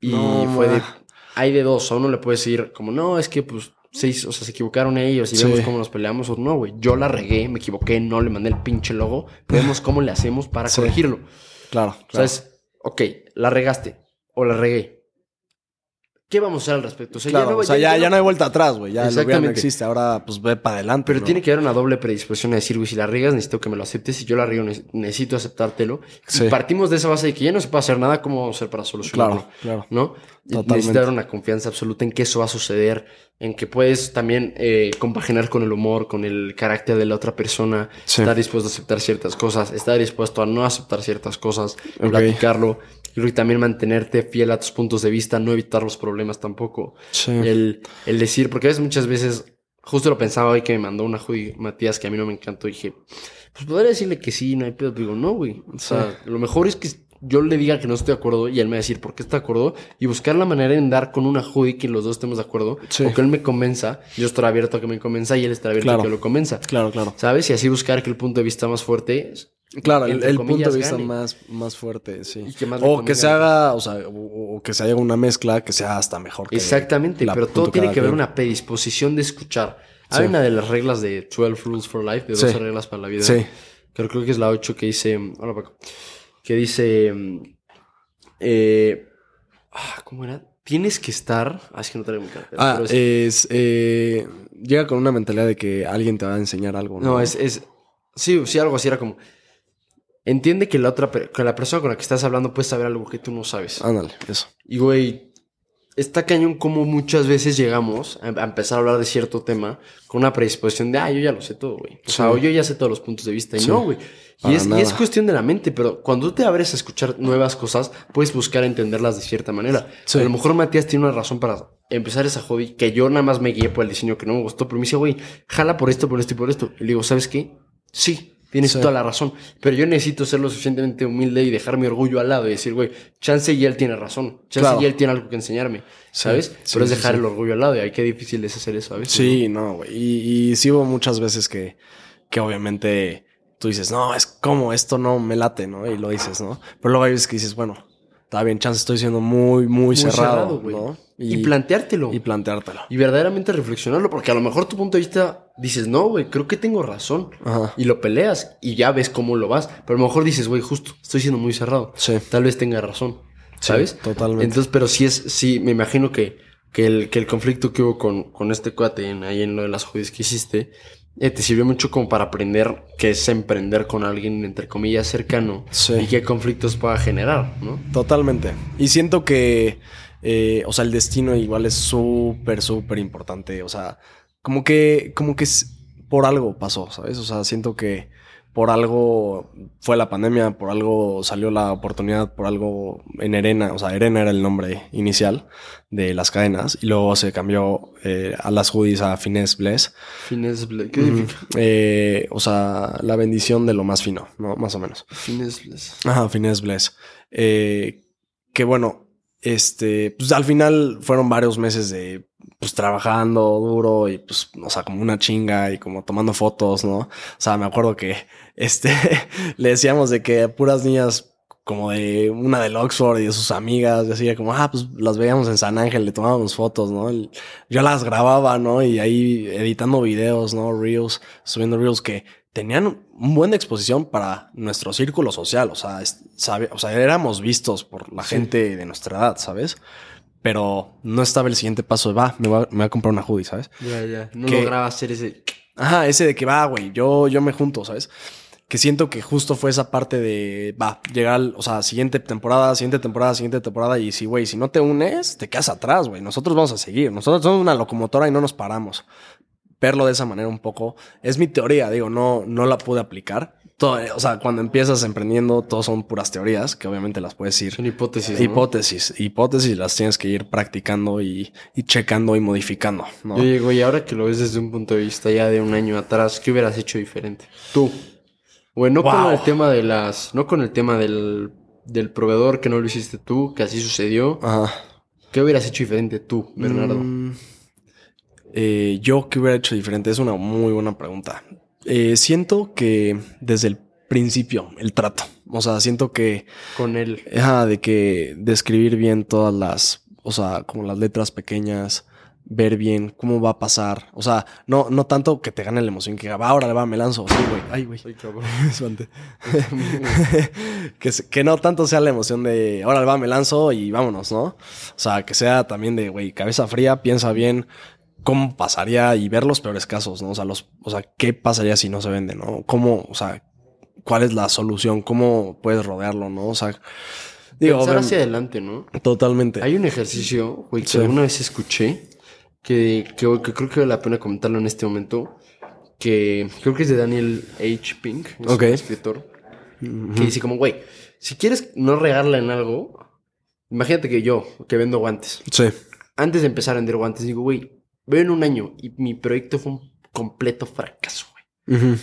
Y No, fue de... Hay de dos. A uno le puedes decir como, no, es que, pues, se, hizo- o sea, se equivocaron ellos y Sí. vemos cómo nos peleamos. O no, güey, yo la regué, me equivoqué, no le mandé el pinche logo. Vemos cómo le hacemos para Sí. corregirlo. Claro, O sea, claro. es, ok, la regaste o la regué. ¿Qué vamos a hacer al respecto? O sea, Claro, no- o sea, ya, ya no hay vuelta atrás, güey. Ya lo no existe. Ahora, pues ve para adelante. Pero bro. tiene que haber una doble predisposición a decir, güey, si la riegas, necesito que me lo aceptes. Si yo la riego, ne- necesito aceptártelo. Sí. Y partimos de esa base de que ya no se puede hacer nada, ¿cómo vamos a hacer para solucionarlo? Claro, claro. ¿No? Totalmente. Necesita haber una confianza absoluta en que eso va a suceder, en que puedes también eh, compaginar con el humor, con el carácter de la otra persona, Sí. estar dispuesto a aceptar ciertas cosas, estar dispuesto a no aceptar ciertas cosas, Ok. platicarlo. Y creo que también mantenerte fiel a tus puntos de vista, no evitar los problemas tampoco. Sí. El, el decir, porque a veces muchas veces, justo lo pensaba hoy que me mandó una hoodie Matías que a mí no me encantó, dije, pues podría decirle que sí, no hay pedo, digo, no, güey. O sea, lo mejor es que yo le diga que no estoy de acuerdo y él me va a decir por qué está de acuerdo y buscar la manera en dar con una hoodie que los dos estemos de acuerdo Sí. o que él me convenza, yo estaré abierto a que me convenza y él estará abierto Claro. a que lo convenza. Claro, claro. ¿Sabes? Y así buscar que el punto de vista más fuerte es- Claro, el, punto de vista gane. más, más fuerte, sí. Que más o que se haga, o sea, o, o que se haga una mezcla que sea hasta mejor. que Exactamente, la pero todo tiene que haber quien. una predisposición de escuchar. Sí. Hay una de las reglas de 12 Rules for Life, de Sí. 12 reglas para la vida. Sí. Creo, creo que es la 8 que dice. Hola, Paco. Que dice. mm, eh, ah, ¿Cómo era? Tienes que estar. Ah, es que no traigo mi cartera. Ah, pero es- es, eh, llega con una mentalidad de que alguien te va a enseñar algo. No, No, es, es. Sí, sí, algo así era como. Entiende que la otra que la persona con la que estás hablando puede saber algo que tú no sabes. Ándale, eso. Y güey, está cañón como muchas veces llegamos a, empezar a hablar de cierto tema con una predisposición de, ah, yo ya lo sé todo, güey. O sea, Sí. yo ya sé todos los puntos de vista. Y Sí. no, güey. Y es, y es cuestión de la mente, pero cuando te abres a escuchar nuevas cosas, puedes buscar entenderlas de cierta manera. Sí. A lo mejor Matías tiene una razón para empezar esa hobby que yo nada más me guié por el diseño que no me gustó, pero me dice, güey, jala por esto, por esto y por esto. Y le digo, ¿sabes qué? Sí. Tienes Sí. toda la razón, pero yo necesito ser lo suficientemente humilde y dejar mi orgullo al lado y decir, güey, chance y él tiene razón, chance Claro. y él tiene algo que enseñarme, ¿sabes? sí, pero es dejar el orgullo al lado y ay, qué difícil es hacer eso a veces. Sí, no, güey. Y, y sí hubo muchas veces que, que obviamente tú dices, no, es como esto no me late, ¿no? Y lo dices, ¿no? Pero luego hay veces que dices, bueno, está bien, chance estoy siendo muy, muy, Muy cerrado, cerrado. Y, planteártelo. y Y, planteártelo. verdaderamente reflexionarlo, porque a lo mejor tu punto de vista dices, no, güey, creo que tengo razón. Ajá. Y lo peleas y ya ves cómo lo vas. Pero a lo mejor dices, güey, justo, estoy siendo muy cerrado. Sí. Tal vez tenga razón. Sí, ¿Sabes? totalmente. Entonces, pero sí es, sí, me imagino que, que, el, que el conflicto que hubo con, con este cuate en, ahí en lo de las judías que hiciste, eh, te sirvió mucho como para aprender qué es emprender con alguien, entre comillas, cercano. Sí. Y qué conflictos pueda generar, ¿no? Totalmente. Y siento que, eh, o sea, el destino igual es súper, súper importante. O sea, como que, como que es- por algo pasó, ¿sabes? O sea, siento que por algo fue la pandemia, por algo salió la oportunidad, por algo en Erena, o sea, Erena era el nombre inicial de las cadenas y luego se cambió eh, a las hoodies a Finesse Bless. Fines, ble- ¿qué Ujú. significa? Eh, o sea, la bendición de lo más fino, ¿no? Más o menos. Fines, bles- Ajá, Finesse Bless. Eh, que bueno, este, pues al final fueron varios meses de, pues trabajando duro y pues, o sea, como una chinga y como tomando fotos, ¿no? O sea, me acuerdo que, este, le decíamos de que puras niñas como de una del Oxford y de sus amigas, y así como, ah, pues las veíamos en San Ángel, le tomábamos fotos, ¿no? Yo las grababa, ¿no? Y ahí editando videos, ¿no? Reels, subiendo reels que tenían un buen de exposición para nuestro círculo social, o sea, sabe- o sea, éramos vistos por la Sí. gente de nuestra edad, ¿sabes? Pero no estaba el siguiente paso de, va, me voy a, me voy a comprar una hoodie, ¿sabes? Ya, ya. No Que- lograba hacer ese. Ajá, ese de que va, güey, yo, yo me junto, ¿sabes? Que siento que justo fue esa parte de, va, llegar, o sea, siguiente temporada, siguiente temporada, siguiente temporada, y si, güey, si no te unes, te quedas atrás, güey. Nosotros vamos a seguir. Nosotros somos una locomotora y no nos paramos. Verlo de esa manera un poco, es mi teoría, digo, no, no la pude aplicar. Todo, o sea, cuando empiezas emprendiendo, todo son puras teorías, que obviamente las puedes ir. Son hipótesis. ¿no? Hipótesis, hipótesis las tienes que ir practicando y, y checando y modificando, ¿no? Yo digo, y ahora que lo ves desde un punto de vista ya de un año atrás, ¿qué hubieras hecho diferente? Tú. Bueno, no con el tema de las. No con el tema del, del proveedor que no lo hiciste tú, que así sucedió. Ajá. ¿Qué hubieras hecho diferente tú, Bernardo? Mm, eh, yo qué hubiera hecho diferente es una muy buena pregunta. Eh, siento que desde el principio, el trato. O sea, siento que Con él. ajá, de que describir bien todas las, o sea, como las letras pequeñas, ver bien cómo va a pasar. O sea, no, no tanto que te gane la emoción, que va, ahora le va, me lanzo. Sí, güey. Ay, güey. Ay, cabrón. Que, no tanto sea la emoción de ahora va, me lanzo y vámonos, ¿no? O sea, que sea también de, güey, cabeza fría, piensa bien cómo pasaría y ver los peores casos, ¿no? O sea, los, o sea, qué pasaría si no se vende, ¿no? Cómo, o sea, cuál es la solución, cómo puedes rodearlo, ¿no? O sea, digo, Pensar hacia adelante, ¿no? totalmente. Hay un ejercicio, güey, que Sí. alguna vez escuché, que, que, que creo que vale la pena comentarlo en este momento, que creo que es de Daniel H. Pink, es un escritor, que dice como, güey, si quieres no regarla en algo, imagínate que yo, que vendo guantes, Sí. antes de empezar a vender guantes, digo, güey, veo en un año y mi proyecto fue un completo fracaso, güey.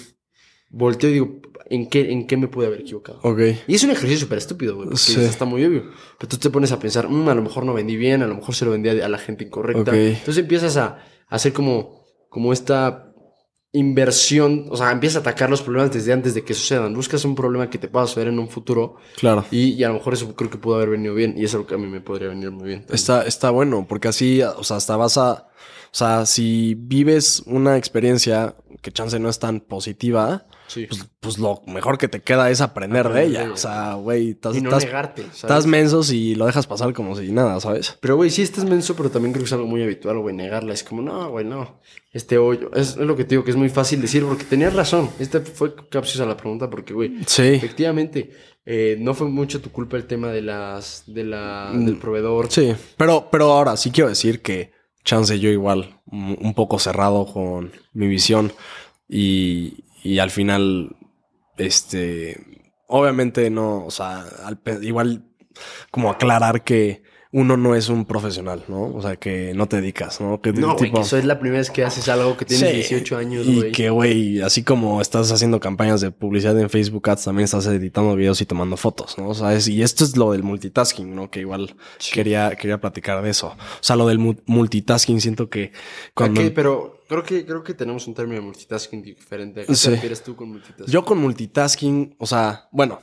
Volteo y digo, ¿en qué, ¿en qué me pude haber equivocado? Y es un ejercicio súper estúpido, güey. Porque Sí. dices, está muy obvio. Pero tú te pones a pensar, "Mm, a lo mejor no vendí bien, a lo mejor se lo vendí a, la gente incorrecta. Entonces empiezas a, a hacer como, como esta inversión, o sea, empiezas a atacar los problemas desde antes de que sucedan. Buscas un problema que te pueda suceder en un futuro Claro. y, y a lo mejor eso creo que pudo haber venido bien. Y eso es lo que a mí me podría venir muy bien. Está, está bueno, porque así, o sea, hasta vas a. O sea, si vives una experiencia que chance no es tan positiva, Sí. pues, pues lo mejor que te queda es aprender, de ella. O sea, güey, estás, y no estás, negarte, ¿sabes? estás mensos y lo dejas pasar como si nada, ¿sabes? Pero, güey, sí estás menso, pero también creo que es algo muy habitual, güey, negarla. Es como, no, güey, no. Este hoyo. Es, es lo que te digo, que es muy fácil decir, porque tenías razón. Esta fue capciosa la pregunta, porque, güey, Sí. efectivamente, eh, no fue mucho tu culpa el tema de las, de la, del proveedor. Mm. Sí. Pero, pero ahora sí quiero decir que chance yo igual, un poco cerrado con mi visión y, y al final, este, obviamente no, o sea, al igual como aclarar que uno no es un profesional, ¿no? O sea, que no te dedicas, ¿no? Que No, tipo- que eso es la primera vez que haces algo que tienes Sí, 18 años, Y que, güey, así como estás haciendo campañas de publicidad en Facebook Ads, también estás editando videos y tomando fotos, ¿no? O sea, es- y esto es lo del multitasking, ¿no? Que igual quería, quería platicar de eso. O sea, lo del mu- multitasking siento que cuando... Ok, pero creo que, creo que tenemos un término de multitasking diferente. ¿A qué Sí. te refieres tú con multitasking? Yo con multitasking, o sea, bueno,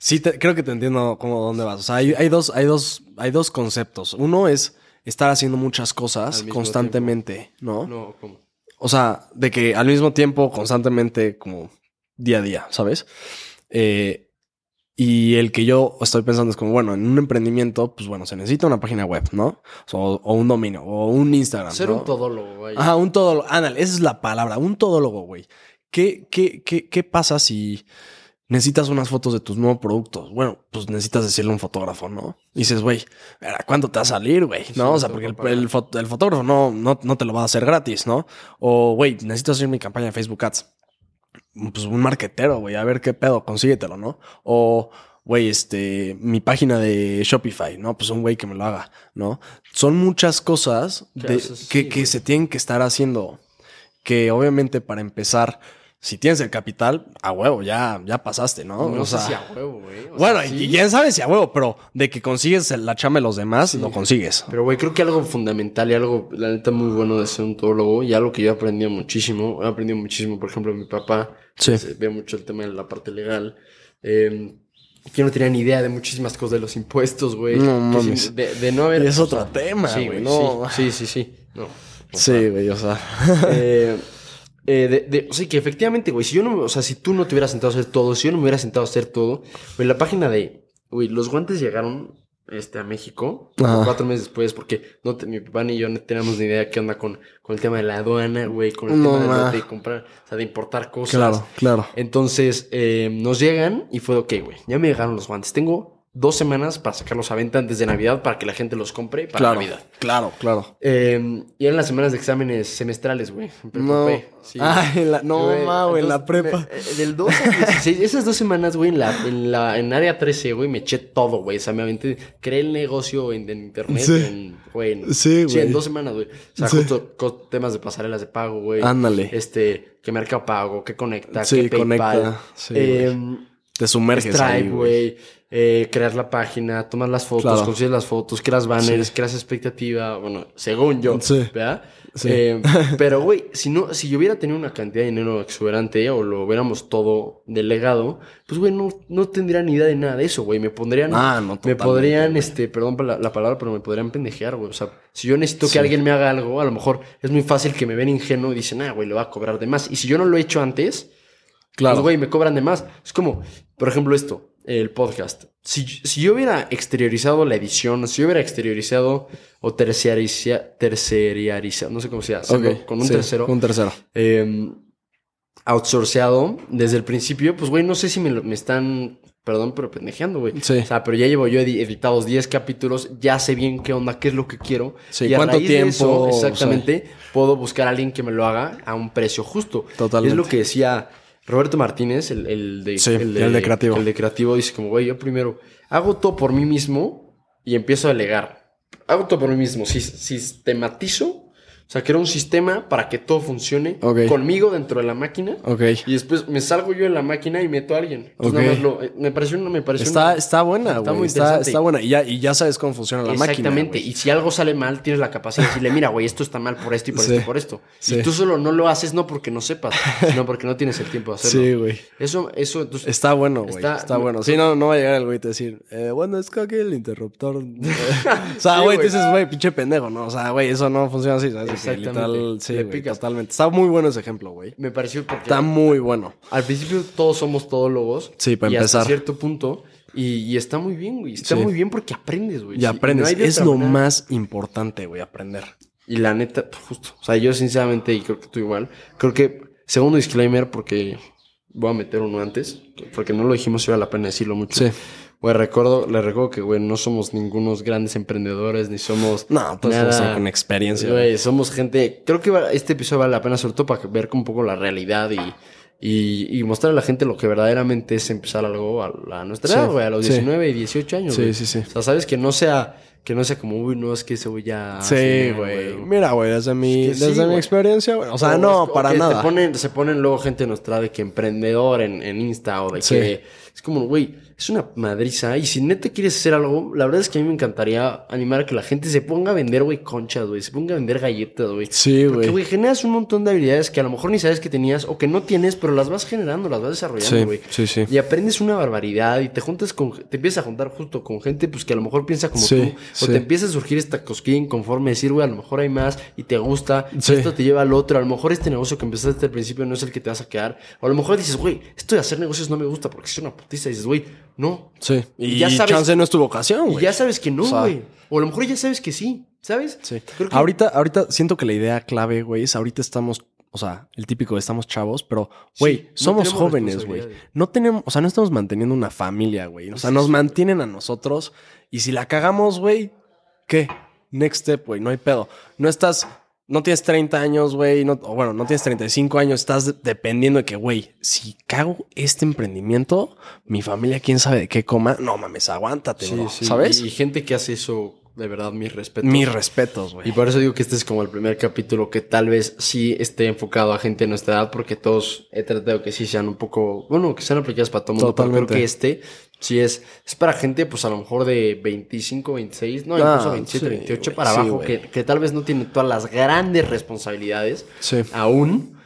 sí te- creo que te entiendo cómo dónde vas. O sea, hay, hay dos, hay dos, hay dos conceptos. Uno es estar haciendo muchas cosas constantemente, ¿no? No, ¿cómo? O sea, de que al mismo tiempo, constantemente, como día a día, ¿sabes? Eh, y el que yo estoy pensando es como, bueno, en un emprendimiento, pues bueno, se necesita una página web, ¿no? O, o un dominio, o un Instagram. Ser ¿no? un todólogo, güey. Ajá, un todólogo. Ándale, esa es la palabra, un todólogo, güey. ¿Qué, qué, qué, ¿Qué pasa si necesitas unas fotos de tus nuevos productos? Bueno, pues necesitas decirle a un fotógrafo, ¿no? Y dices, güey, ¿a ¿cuánto te va a salir, güey? Sí, No, o sea, porque el, el fot- el fotógrafo no, no, no te lo va a hacer gratis, ¿no? O, güey, necesito hacer mi campaña de Facebook Ads. Pues un marquetero, güey, a ver qué pedo, consíguetelo, ¿no? O, güey, este, mi página de Shopify, ¿no? Pues un güey que me lo haga, ¿no? Son muchas cosas ¿Qué de- haces? que, Sí, que se tienen que estar haciendo. Que obviamente para empezar, si tienes el capital, a huevo, ya, ya pasaste, ¿no? No O sé sea, si a huevo, güey. O bueno, sea, y sí. quién sabe si a huevo, pero de que consigues la chamba de los demás, lo consigues. Pero, güey, creo que algo fundamental y algo, la neta, muy bueno de ser un todólogo y algo que yo he aprendido muchísimo, he aprendido muchísimo, por ejemplo, mi papá, Sí. se ve mucho el tema de la parte legal, eh, que no tenía ni idea de muchísimas cosas de los impuestos, güey. No Que mames. de, de no haber... Es otro tema, sí, güey, güey, no. Sí, sí, sí, sí. No. o sea, Sí, güey, o sea. eh, eh, de, de- o sea, que efectivamente, güey, si yo no, o sea, si tú no te hubieras sentado a hacer todo, si yo no me hubiera sentado a hacer todo, güey, la página de, güey, los guantes llegaron este, a México. Cuatro meses después, porque no mi papá ni yo no teníamos ni idea qué onda con, con el tema de la aduana, güey, con el tema de, comprar, o sea, de importar cosas. Claro, claro. Entonces, eh, nos llegan y fue, ok, güey, ya me llegaron los guantes. Tengo dos semanas para sacarlos a venta antes de Navidad para que la gente los compre para claro, Navidad. Claro, claro. Eh, y eran las semanas de exámenes semestrales, güey. No. Sí. Ay, en la, no, ma, güey, en la prepa. Eh, del 12 al 16, esas dos semanas, güey, en la, en la, en área 13, güey, me eché todo, güey. O sea, me aventé, creé el negocio en, internet, sí. en, güey. En, sí, güey. Sí, en dos semanas, güey. O sea, justo temas de pasarelas de pago, güey. Ándale. Este, que marca pago, que conecta, sí, que PayPal. Conecta. Sí, eh, te sumerges Stripe, ahí, güey. Eh, crear la página, tomar las fotos, Claro. consigues las fotos, creas banners, Sí. creas expectativa, bueno, según yo, Sí. ¿verdad? Sí. Eh, pero, güey, si, no, si yo hubiera tenido una cantidad de dinero exuberante o lo hubiéramos todo delegado, pues, güey, no, no tendría ni idea de nada de eso, güey. Me pondrían, Ah, no, me podrían, este, perdón la, la palabra, pero me podrían pendejear, güey. O sea, si yo necesito Sí. que alguien me haga algo, a lo mejor es muy fácil que me ven ingenuo y dicen, ah, güey, le va a cobrar de más. Y si yo no lo he hecho antes, Claro. pues, güey, me cobran de más. Es como, por ejemplo, esto, el podcast. Si, si yo hubiera exteriorizado la edición, si yo hubiera exteriorizado o terciariza- terciarizado, no sé cómo se llama, con un sí, tercero, Un tercero. eh, outsourceado desde el principio, pues, güey, no sé si me, están, perdón, pero pendejeando, güey. Sí. O sea, pero ya llevo yo edi- editados 10 capítulos, ya sé bien qué onda, qué es lo que quiero. Sí, y a ¿cuánto de tiempo? eso, exactamente, puedo buscar a alguien que me lo haga a un precio justo. Totalmente. Es lo que decía Roberto Martínez, el, el de, Sí, el de creativo. El de creativo dice como, güey, yo primero hago todo por mí mismo y empiezo a delegar. Hago todo por mí mismo, sis- sistematizo, o sea, creo un sistema para que todo funcione conmigo dentro de la máquina. Y después me salgo yo de la máquina y meto a alguien. Entonces, Ok. nada más lo- eh, me pareció, me pareció Está, una- está buena, Está muy Está, interesante. está buena. Y ya, y ya sabes cómo funciona la máquina. Exactamente. y si algo sale mal, tienes la capacidad de decirle, mira, güey, esto está mal por esto y por Sí. esto y por esto. Sí. Y tú solo no lo haces no porque no sepas, sino porque no tienes el tiempo de hacerlo. Sí, güey. Eso, eso, entonces. Está bueno, güey. Está- Está, bueno. Sí, no, no va a llegar el güey te decir, eh, bueno, es que aquí el interruptor. o sea, güey, te dices, güey, pinche pendejo, ¿no? O sea, güey, eso no funciona así, ¿sabes? Exactamente. literal, sí, Le güey, picas. totalmente. Está muy bueno ese ejemplo, güey. Me pareció porque Está muy bueno. al principio todos somos todólogos. Sí, para y empezar. Hasta cierto punto. Y, y está muy bien, güey. Está Sí. muy bien porque aprendes, güey. Y aprendes. no es lo manera. más importante, güey, aprender. Y la neta, pues, justo. O sea, yo sinceramente, y creo que tú igual, creo que, segundo disclaimer, porque voy a meter uno antes, porque no lo dijimos y vale la pena decirlo mucho. Sí. Güey, recuerdo, le recuerdo que, güey, no somos ningunos grandes emprendedores, ni somos. No, pues nada- sea, con experiencia. Güey, somos gente. Creo que va- este episodio vale la pena, sobre todo para ver un poco la realidad y, y, y mostrar a la gente lo que verdaderamente es empezar algo a, a nuestra Sí, edad, güey, a los sí. 19 y 18 años. Sí, güey. sí, sí. O sea, sabes que no sea, que no sea como, uy, no, es que ese güey ya. Sí, güey. Mira, güey, desde mi, Es que sí, desde mi experiencia, güey. O sea, no, es- para nada. Te ponen, se ponen luego gente nuestra de que emprendedor en, en Insta o de que. Es como, güey, es una madriza. Y si neta quieres hacer algo, la verdad es que a mí me encantaría animar a que la gente se ponga a vender, güey, conchas, güey. Se ponga a vender galletas, güey. Sí, Porque, güey. güey, generas un montón de habilidades que a lo mejor ni sabes que tenías o que no tienes, pero las vas generando, las vas desarrollando, güey. sí, sí. Y aprendes una barbaridad y te juntas con, te empiezas a juntar justo con gente, pues que a lo mejor piensa como Sí, tú. O sí. te empieza a surgir esta cosquilla inconforme, decir, güey, a lo mejor hay más y te gusta. y esto te lleva al otro. A lo mejor este negocio que empezaste al principio no es el que te vas a quedar. O a lo mejor dices, güey, esto de hacer negocios no me gusta porque es una putiza. Y dices, güey, no. Sí. Y ya sabes- chance no es tu vocación, Y güey. ya sabes que no, O sea- güey. O a lo mejor ya sabes que sí, ¿sabes? Sí. Creo que- Ahorita, ahorita siento que la idea clave, güey, es ahorita estamos, o sea, el típico de estamos chavos, pero, güey, Sí, somos jóvenes, güey. No tenemos, o sea, no estamos manteniendo una familia, güey. O sea, nos mantienen a nosotros. Y si la cagamos, güey, ¿qué? Next step, güey, no hay pedo. No estás, no tienes 30 años, güey, no, o bueno, no tienes 35 años, estás de- dependiendo de que, güey, si cago este emprendimiento, mi familia, quién sabe de qué coma, no mames, aguántate, Sí, bro, sí. ¿sabes? Y, y gente que hace eso, de verdad, mis respetos. Mis respetos, güey. Y por eso digo que este es como el primer capítulo que tal vez sí esté enfocado a gente de nuestra edad, porque todos he tratado que sí sean un poco, bueno, que sean aplicadas para todo el mundo. pero creo que este sí es, es para gente, pues a lo mejor de 25, 26, no, Ah, incluso 27, sí, 28 güey, para abajo, que, que tal vez no tiene todas las grandes responsabilidades Sí. aún.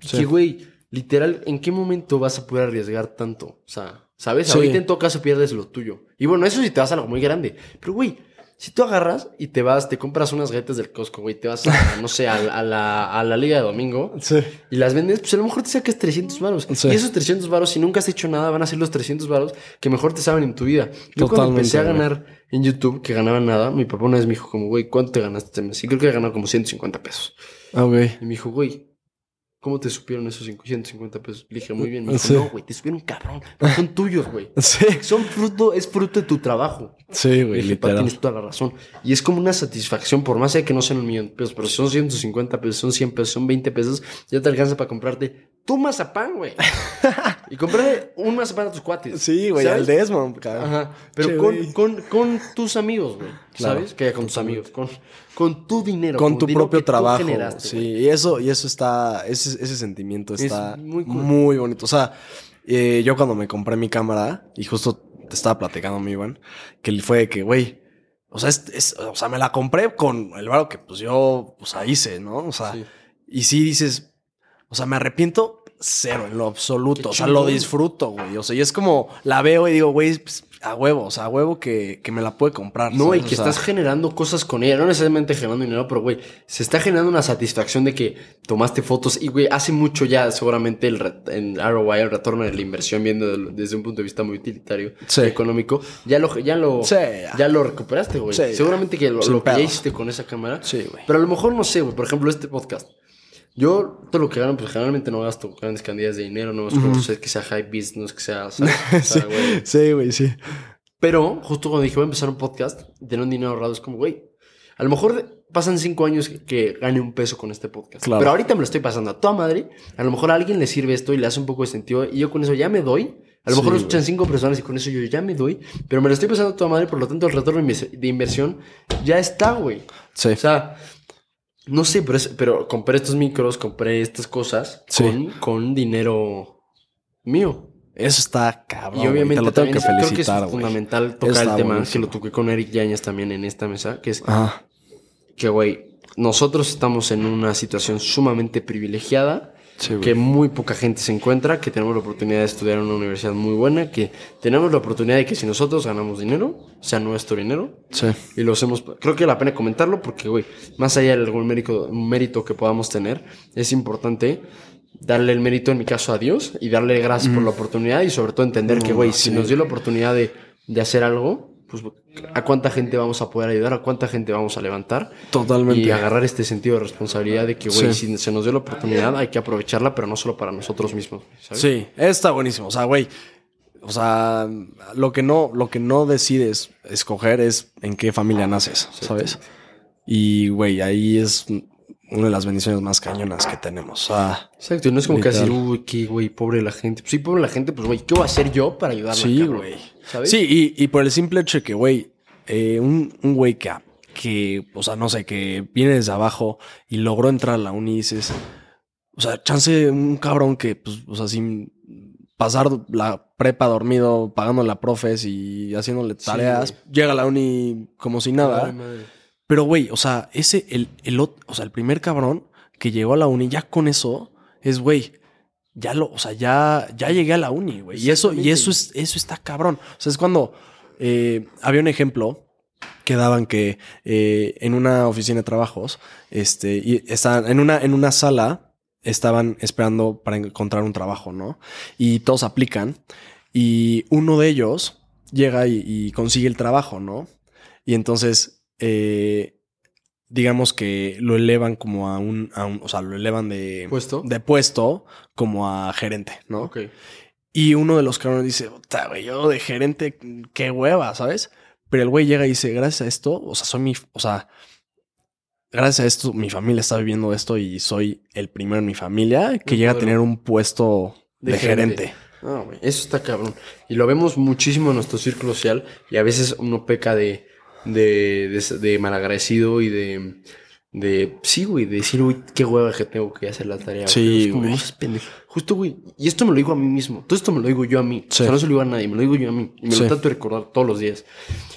Sí. Güey, literal, ¿en qué momento vas a poder arriesgar tanto? O sea, ¿sabes? Ahorita en todo caso pierdes lo tuyo. Y bueno, eso sí te vas a algo muy grande. Pero, güey, si tú agarras y te vas, te compras unas galletas del Costco, güey, te vas a, no sé, a, a la, a la liga de domingo Sí. y las vendes, pues a lo mejor te sacas 300 varos. Sí. Y esos 300 varos, si nunca has hecho nada, van a ser los 300 varos que mejor te saben en tu vida. Yo cuando empecé a güey. ganar en YouTube que ganaba nada. Mi papá una vez me dijo como, güey, ¿cuánto te ganaste este mes? Y creo que he ganado como 150 pesos. Ah, ok. Y me dijo, güey, ¿cómo te supieron esos 150 pesos? Le dije, muy bien. Me dijo, no, güey, te supieron cabrón. No son tuyos, güey. Sí. Son fruto, es fruto de tu trabajo. Sí, güey, literal. tienes toda la razón. Y es como una satisfacción, por más allá que no sean un millón de pesos, pero si son 150 pesos, son 100 pesos, son 20 pesos, ya te alcanza para comprarte tu mazapán, güey. y comprarle un mazapán a tus cuates. Sí, güey, al Desmond, cabrón. Ajá. Pero Che, con, con, con tus amigos, güey. Claro. ¿Sabes? Que con tus amigos. Con, con tu dinero. Con tu dinero propio trabajo. generaste, sí, y eso, y eso está, ese, ese sentimiento Es está muy muy, cool. bonito. O sea, eh, yo cuando me compré mi cámara, y justo te estaba platicando, mi Iván, que fue de que, güey, o sea, es, es- o sea, me la compré con el varo que pues yo, o sea, hice, ¿no? O sea, Sí. y sí dices, o sea, me arrepiento cero en lo absoluto. Qué O sea, lo disfruto, güey. O sea, y es como la veo y digo, güey, pues, a huevo, o sea, a huevo que, que me la puede comprar. No, y que O sea, estás generando cosas con ella. No necesariamente generando dinero, pero, güey, se está generando una satisfacción de que tomaste fotos. Y, güey, hace mucho ya, seguramente, el, en ROI, el retorno de la inversión, viendo desde un punto de vista muy utilitario, Sí. económico, ya lo, ya lo, Sí, ya. ya lo recuperaste, güey. Sí, seguramente que lo, lo que ya pedos. hiciste con esa cámara. Sí, güey. Pero a lo mejor, no sé, güey, por ejemplo, este podcast. Yo, todo lo que gano, pues generalmente no gasto grandes cantidades de dinero, no es como que sea high business, que sea, Sí, güey, sí. pero justo cuando dije voy a empezar un podcast, tener un dinero ahorrado es como, güey, a lo mejor pasan cinco años que, que gane un peso con este podcast. Claro. Pero ahorita me lo estoy pasando a toda madre. A lo mejor a alguien le sirve esto y le hace un poco de sentido y yo con eso ya me doy. A lo Sí, mejor lo güey. escuchan cinco personas y con eso yo ya me doy. Pero me lo estoy pasando a toda madre, por lo tanto el retorno de inversión ya está, güey. Sí. O sea, no sé, pero, es- pero compré estos micros, compré estas cosas Sí. con, con dinero mío. Eso está cabrón. Y obviamente lo tengo que creo que es fundamental tocar Está el tema buenísimo. que lo toqué con Eric Yañez también en esta mesa, que es Ajá. que, güey, nosotros estamos en una situación sumamente privilegiada, Sí, que muy poca gente se encuentra, que tenemos la oportunidad de estudiar en una universidad muy buena, que tenemos la oportunidad de que si nosotros ganamos dinero, sea nuestro dinero, Sí. y lo hacemos, creo que vale la pena comentarlo porque, güey, más allá de algún mérito, mérito que podamos tener, es importante darle el mérito, en mi caso, a Dios y darle gracias por la oportunidad y sobre todo entender que, güey, si sí. nos dio la oportunidad de, de hacer algo, pues a cuánta gente vamos a poder ayudar, a cuánta gente vamos a levantar Totalmente. y agarrar este sentido de responsabilidad de que, güey, Sí. si se nos dio la oportunidad hay que aprovecharla, pero no solo para nosotros mismos, ¿sabes? Sí, está buenísimo. O sea, güey. O sea, lo que no, lo que no decides escoger es en qué familia naces, ¿sabes? Y, güey, ahí es una de las bendiciones más cañonas que tenemos. Sea, Exacto, y no es como que decir, uy, qué güey, pobre la gente. Pues sí, pobre la gente, pues güey, ¿qué voy a hacer yo para ayudarla? sí, güey. Sí, y, y por el simple hecho que, güey, eh, un, un güey que, que, o sea, no sé, que viene desde abajo y logró entrar a la uni y dices, o sea, chance un cabrón que, pues, o sea, sin pasar la prepa dormido, pagando la profes y haciéndole Sí, tareas, llega a la uni como si nada. Ay, madre. Pero, güey, o sea, ese, el, el, o sea, el primer cabrón que llegó a la uni, ya con eso, es, güey, ya lo, o sea, ya, ya llegué a la uni, güey. Y eso, y eso es, eso está cabrón. O sea, es cuando eh, había un ejemplo que daban que eh, en una oficina de trabajos, este, y estaban en una, en una sala, estaban esperando para encontrar un trabajo, ¿no? Y todos aplican. Y uno de ellos llega y consigue el trabajo, ¿no? Y entonces, eh, digamos que lo elevan como a un, a un- o sea, lo elevan de ¿Puesto? de puesto como a gerente, ¿no? Ok. Y uno de los cabrones dice, "Puta, güey, yo de gerente, qué hueva, ¿sabes? Pero el güey llega y dice, gracias a esto, o sea, soy mi, o sea, gracias a esto, mi familia está viviendo esto y soy el primero en mi familia que llega a tener un puesto de, De gerente. gerente. No, güey, eso está cabrón. Y lo vemos muchísimo en nuestro círculo social y a veces uno peca de, de, de, de malagradecido y de, de, sí, güey, de decir, uy, qué hueva que tengo que hacer la tarea. Sí, Es como, güey. Justo, güey, y esto me lo digo a mí mismo. Todo esto me lo digo yo a mí. Sí. O sea, no se lo digo a nadie, me lo digo yo a mí. Y me Sí. lo trato de recordar todos los días.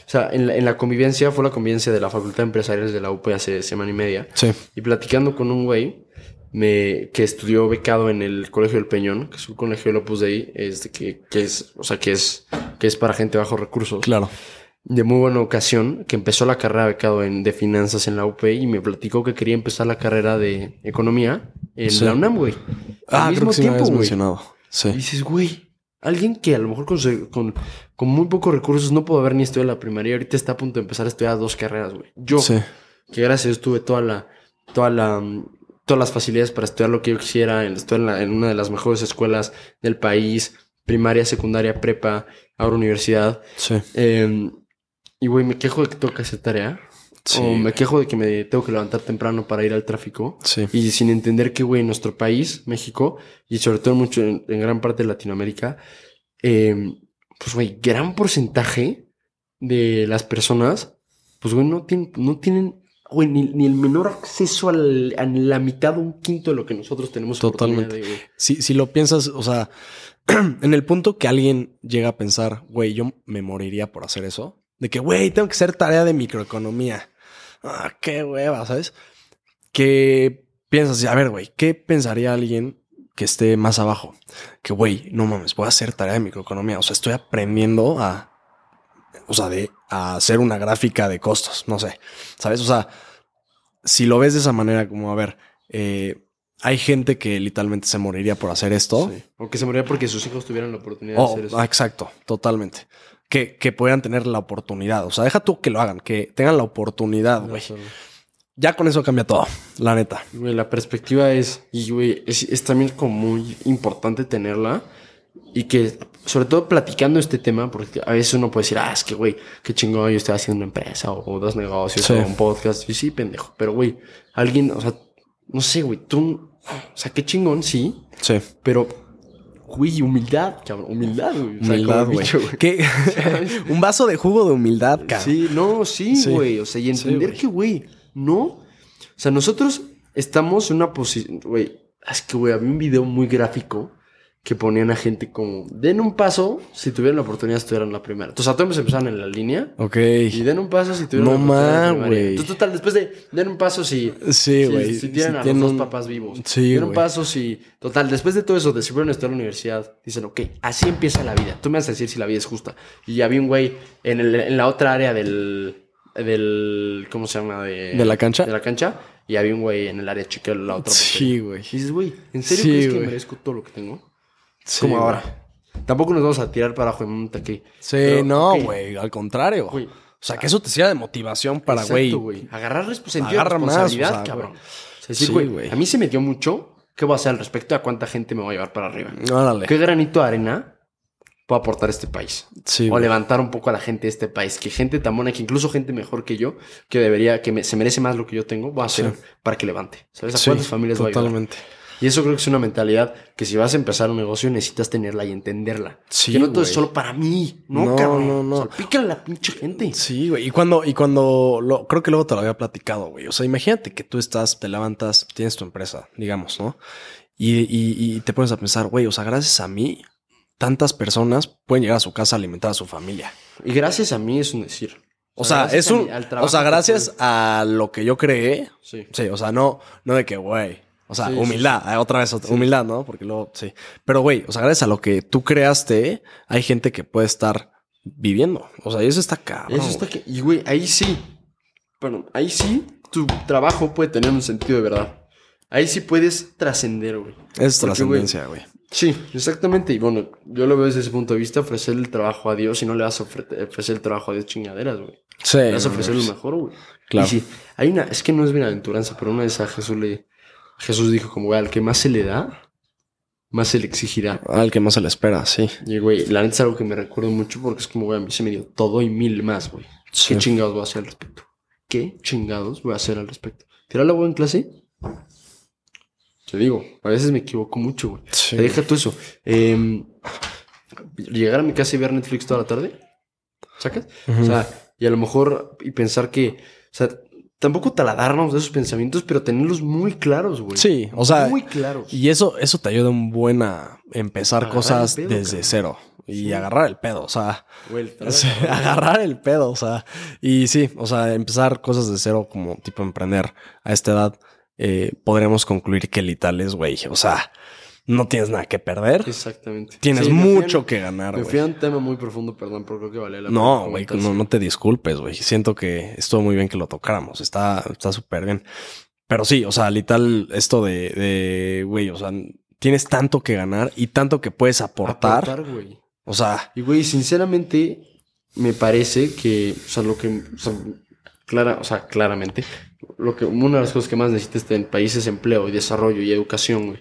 O sea, en la, en la convivencia, fue la convivencia de la Facultad de Empresariales de la UP hace semana y media. Sí. Y platicando con un güey me, que estudió becado en el Colegio del Peñón, que es un colegio de Opus Dei, este, que, que es, o sea, que es, que es para gente de bajos recursos. Claro. De muy buena ocasión, que empezó la carrera becado en, de finanzas en la UP y me platicó que quería empezar la carrera de economía en Sí. la UNAM, güey. Ah, Al creo mismo que sí me tiempo, güey. mencionado. Sí. Y dices, güey, Alguien que a lo mejor con, con, con muy pocos recursos no pudo haber ni estudiado la primaria ahorita está a punto de empezar a estudiar dos carreras, güey. Yo, Sí. que gracias a Dios tuve toda la, toda la, mm, todas las facilidades para estudiar lo que yo quisiera, estudiar en, la- en una de las mejores escuelas del país, primaria, secundaria, prepa, ahora universidad. Sí. Eh, y, güey, me quejo de que tengo que hacer tarea. Sí. o me quejo de que me tengo que levantar temprano para ir al tráfico. Sí. Y sin entender que, güey, nuestro país, México, y sobre todo mucho en, en gran parte de Latinoamérica, eh, pues, güey, gran porcentaje de las personas, pues, güey, no tienen, no tienen, güey, ni, ni el menor acceso al- a la mitad o un quinto de lo que nosotros tenemos. Totalmente. de. Si, si lo piensas, o sea, en el punto que alguien llega a pensar, güey, yo me moriría por hacer eso, de que, güey, tengo que hacer tarea de microeconomía. Ah, qué hueva, ¿sabes? Que piensas, a ver, güey, ¿qué pensaría alguien que esté más abajo? Que, güey, no mames, voy a hacer tarea de microeconomía. O sea, estoy aprendiendo a, o sea, de, a hacer una gráfica de costos, no sé, ¿sabes? O sea, si lo ves de esa manera, como, a ver, eh, hay gente que literalmente se moriría por hacer esto. Sí. O que se moriría porque sus hijos tuvieran la oportunidad Oh, de hacer eso. ah, exacto, totalmente. Que, que puedan tener la oportunidad. O sea, deja tú que lo hagan, que tengan la oportunidad, güey. Ya con eso cambia todo, la neta. Güey, la perspectiva es, y güey, es, es también como muy importante tenerla. Y que, sobre todo platicando este tema, porque a veces uno puede decir, ah, es que, güey, qué chingón, yo estoy haciendo una empresa o, o dos negocios Sí. o un podcast. Y sí, pendejo. Pero, güey, alguien, o sea, no sé, güey, tú, o sea, qué chingón, sí, Sí. pero, güey, humildad, cabrón, humildad, güey. O sea, Humildad, güey. ¿Qué? Un vaso de jugo de humildad, cabrón. Sí, no, sí, Sí. güey. O sea, y entender que, güey, no. O sea, nosotros estamos en una posición, güey. Es que, güey, había un video muy gráfico que ponían a gente como, den un paso si tuvieran la oportunidad de estudiar en la primera. Entonces, a todos empezaban en la línea. Ok. Y den un paso si tuvieran No la oportunidad en primaria. güey. Entonces, total, después de, den un paso si... Sí, si- güey. Si, tienen Si a tienen los dos papás vivos. Sí, Den un paso si... Total, después de todo eso, de si fueron a estudiar a la universidad, dicen, ok, así empieza la vida. Tú me vas a decir si la vida es justa. Y había un güey en, el- en la otra área del... del ¿Cómo se llama? De, ¿De la cancha? De la cancha. Y había un güey en el área chica de la otra. Sí, güey. Y dices, güey, ¿en serio Sí, crees que merezco todo lo que tengo? Sí, Como güey. ahora. Tampoco nos vamos a tirar para abajo en un taque. Sí, Pero, no, güey. Al contrario. Güey. O sea, que eso te sirva de motivación para, Exacto, güey. Agarrar de Agarra más, responsabilidad, o sea, cabrón. güey. O sea, decir, Sí, güey, güey. a mí se me dio mucho. ¿Qué voy a hacer al respecto? ¿A cuánta gente me voy a llevar para arriba? Órale. ¿Qué granito de arena puedo aportar a este país? Sí, o güey. levantar un poco a la gente de este país. Que gente tan buena, que incluso gente mejor que yo, que debería, que me- se merece más lo que yo tengo, voy a hacer Sí. para que levante. ¿Sabes? ¿A cuántas familias voy a ayudar? Totalmente. Y eso creo que es una mentalidad que si vas a empezar un negocio necesitas tenerla y entenderla. Sí, que no todo es solo para mí. No, No, cabrón. no, no. A la pinche gente. Sí, güey. Y cuando, y cuando lo, creo que luego te lo había platicado, güey. O sea, imagínate que tú estás, te levantas, tienes tu empresa, digamos, ¿no? Y, y, y te pones a pensar, güey, o sea, gracias a mí, tantas personas pueden llegar a su casa a alimentar a su familia. Y gracias a mí es un decir. O sea, es a un. mi- O sea, gracias a lo que yo creé. Sí. Sí, o sea, no, no de que, güey. O sea, Sí, sí, humildad, eh, otra vez, otra- humildad, ¿no? Porque luego, sí. Pero, güey, o sea, gracias a lo que tú creaste, hay gente que puede estar viviendo. O sea, y eso está cabrón. Eso está que. Y güey, ahí sí. Bueno, ahí sí tu trabajo puede tener un sentido de verdad. Ahí sí puedes trascender, güey. Es trascendencia, güey. Sí, exactamente. Y bueno, yo lo veo desde ese punto de vista, ofrecer el trabajo a Dios y no le vas a ofre- ofrecer el trabajo a Dios chingaderas, güey. Sí. Le vas a ofrecer lo mejor, güey. Claro. Y sí, hay una, es que no es bienaventuranza, pero una vez a Jesús le, Jesús dijo como, güey, al que más se le da, más se le exigirá. Al que más se le espera, sí. Y, güey, la neta es algo que me recuerdo mucho porque es como, güey, a mí se me dio todo y mil más, güey. Sí. ¿Qué chingados voy a hacer al respecto? ¿Qué chingados voy a hacer al respecto? ¿Tirar la hueá en clase? Te digo, a veces me equivoco mucho, güey. Sí. Deja tú eso. Em, llegar a mi casa y ver Netflix toda la tarde. ¿Sacas? O sea, y a lo mejor, y pensar que, o sea, tampoco taladarnos de esos pensamientos, pero tenerlos muy claros, güey. Sí, o sea, Muy claros. y eso, eso te ayuda un buen a empezar Agarrar cosas el pedo, desde cero y Sí. agarrar el pedo, o sea, Güey, el agarrar el pedo, o sea, y sí, o sea, empezar cosas de cero como tipo emprender a esta edad, eh, podremos concluir que literal es, güey, o sea, no tienes nada que perder, Exactamente. tienes Sí, mucho que ganar, Me fui a güey. un tema muy profundo, perdón, pero creo que vale la pena. No, güey, no, no te disculpes, güey. Siento que estuvo muy bien que lo tocáramos. Está está súper bien. Pero sí, o sea, literal, esto de, de, güey, o sea, tienes tanto que ganar y tanto que puedes aportar. Aportar, güey. O sea, Y, güey, sinceramente, me parece que, o sea, lo que, o sea, clara, o sea, claramente, lo que, una de las cosas que más necesitas en el país es empleo y desarrollo y educación, güey.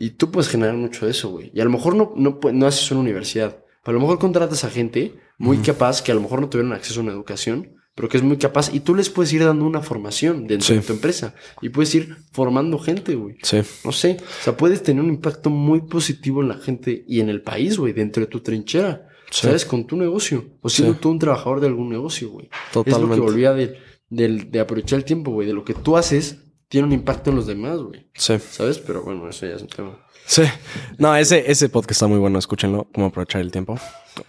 Y tú puedes generar mucho de eso, güey. Y a lo mejor no, no, no haces una universidad, pero a lo mejor contratas a gente muy capaz que a lo mejor no tuvieron acceso a una educación, pero que es muy capaz y tú les puedes ir dando una formación dentro Sí. de tu empresa y puedes ir formando gente, güey. sí, No sé, o sea, puedes tener un impacto muy positivo en la gente y en el país, güey, dentro de tu trinchera. Sí. ¿Sabes? Con tu negocio. O siendo Sí. tú un trabajador de algún negocio, güey. Es lo Totalmente. que volvía de, del- de aprovechar el tiempo, güey. De lo que tú haces, tiene un impacto en los demás, güey. sí. ¿Sabes? Pero bueno, eso ya es un tema. Sí. No, ese, ese podcast está muy bueno, escúchenlo, cómo aprovechar el tiempo.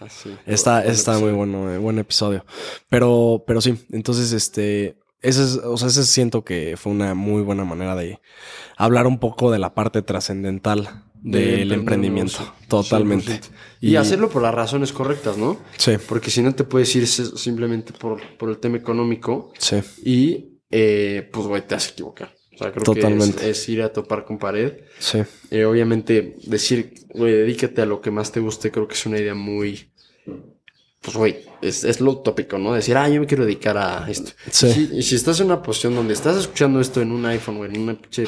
Así. Está, Buen está muy bueno, eh, buen episodio. Pero, pero sí, entonces, este, ese es, o sea, ese siento que fue una muy buena manera de hablar un poco de la parte trascendental De del emprendimiento. Totalmente. 100%. Y, hacerlo por las razones correctas, ¿no? Sí, Porque si no te puedes ir simplemente por, por el tema económico sí, y, eh, pues, güey, te vas a equivocar. O sea, creo que es, es ir a topar con pared. sí, Eh, obviamente, decir, güey, dedícate a lo que más te guste, creo que es una idea muy. Pues, güey, es, es lo tópico, ¿no? Decir, ah, yo me quiero dedicar a esto. Sí. Y, si, y si estás en una posición donde estás escuchando esto en un iPhone, güey, en una pinche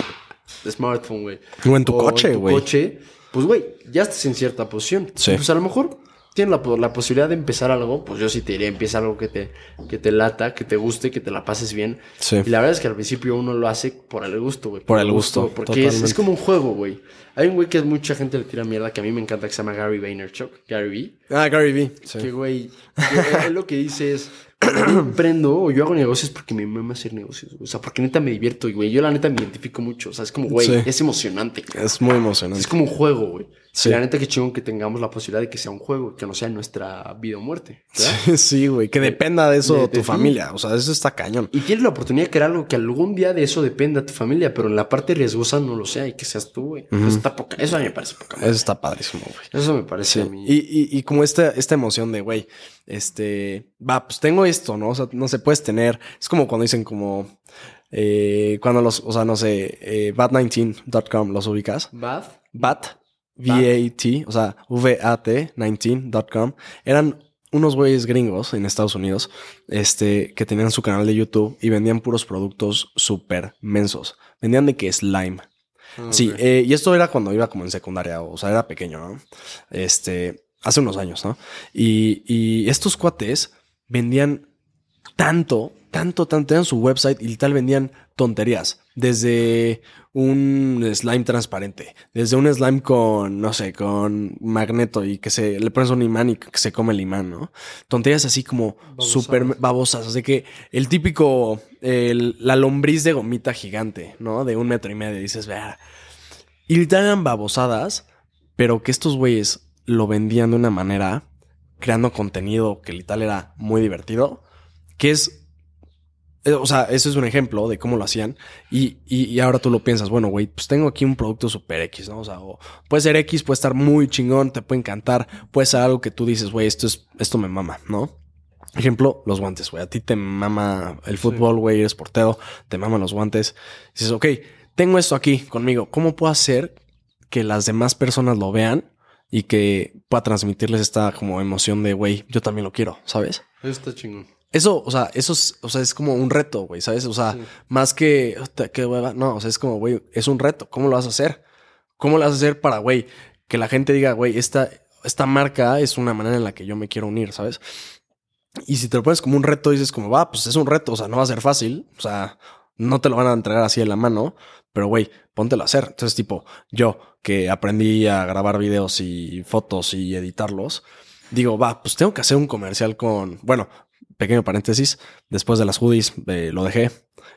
smartphone, güey. O en tu coche, tu güey. coche, pues, güey, ya estás en cierta posición. Sí. Pues a lo mejor tienes la, po- la posibilidad de empezar algo, pues yo sí te diría, empieza algo que te, que te lata, que te guste, que te la pases bien. sí. Y la verdad es que al principio uno lo hace por el gusto, güey. Por el gusto, Porque es, es como un juego, güey. Hay un güey que mucha gente le tira mierda, que a mí me encanta, que se llama Gary Vaynerchuk. Gary V. Ah, Gary Vee. Sí. Que, güey, él lo que dice es... Yo emprendo o yo hago negocios porque me mama hacer negocios. güey. O sea, porque neta me divierto, güey. Yo la neta me identifico mucho. O sea, es como, güey, Sí. es emocionante. cabrón. Es muy emocionante. Es como un juego, güey. Sí. La neta que chingón que tengamos la posibilidad de que sea un juego, que no sea nuestra vida o muerte. ¿verdad? Sí, güey. Que dependa de eso de- de tu familia. O sea, eso está cañón. Y tienes la oportunidad de crear algo que algún día de eso dependa tu familia, pero en la parte riesgosa no lo sea y que seas tú, güey. Eso está poca, eso a mí me parece poca. Eso está padrísimo, güey. Eso me parece Sí. a mí. Y, y, y como esta, esta emoción de, güey, este, va, pues tengo esto, ¿no? O sea, no se puedes tener. Es como cuando dicen como, eh, cuando los, o sea, no sé, eh, bat19.com, ¿los ubicas? Bath. Bat, V-A-T, o sea, V-A-T 19.com. Eran unos güeyes gringos en Estados Unidos, este, que tenían su canal de YouTube y vendían puros productos súper mensos. Vendían de que slime. Sí, ok. eh, y esto era cuando iba como en secundaria, o sea, era pequeño, ¿no? Este, hace unos años, ¿no? Y, y estos cuates vendían tanto, tanto, tanto, tenían su website y tal vendían tonterías. Desde un slime transparente, desde un slime con, no sé, con magneto y que se le pones un imán y que se come el imán, ¿no? Tonterías así como súper babosas. Sea que el típico, el- la lombriz de gomita gigante, ¿no? De un metro y medio. Dices, vea. Y literal eran babosadas, pero que estos güeyes lo vendían de una manera, creando contenido que literal era muy divertido, que es eh, O sea, eso es un ejemplo de cómo lo hacían. Y, y, y ahora tú lo piensas, bueno, güey, pues tengo aquí un producto super X, ¿no? O sea, o puede ser X, puede estar muy chingón, te puede encantar, puede ser algo que tú dices, güey, esto es, esto me mama, ¿no? Ejemplo, los guantes, güey. A ti te mama el fútbol, güey, eres portero, te maman los guantes. Dices, ok, tengo esto aquí conmigo. ¿Cómo puedo hacer que las demás personas lo vean y que pueda transmitirles esta como emoción de, güey, yo también lo quiero, ¿sabes? Está chingón. Eso, o sea, eso es, o sea, es como un reto, güey, ¿sabes? O sea, Sí. más que, "Ota, qué hueva, no, o sea, es como, güey, es un reto. ¿Cómo lo vas a hacer? ¿Cómo lo vas a hacer para, güey, que la gente diga, güey, esta, esta marca es una manera en la que yo me quiero unir, ¿sabes? Y si te lo pones como un reto, dices como, va, pues es un reto, o sea, no va a ser fácil, o sea, no te lo van a entregar así en la mano, pero güey, póntelo a hacer. Entonces, tipo, yo que aprendí a grabar videos y fotos y editarlos, digo, va, pues tengo que hacer un comercial con, bueno, pequeño paréntesis, después de las hoodies eh, lo dejé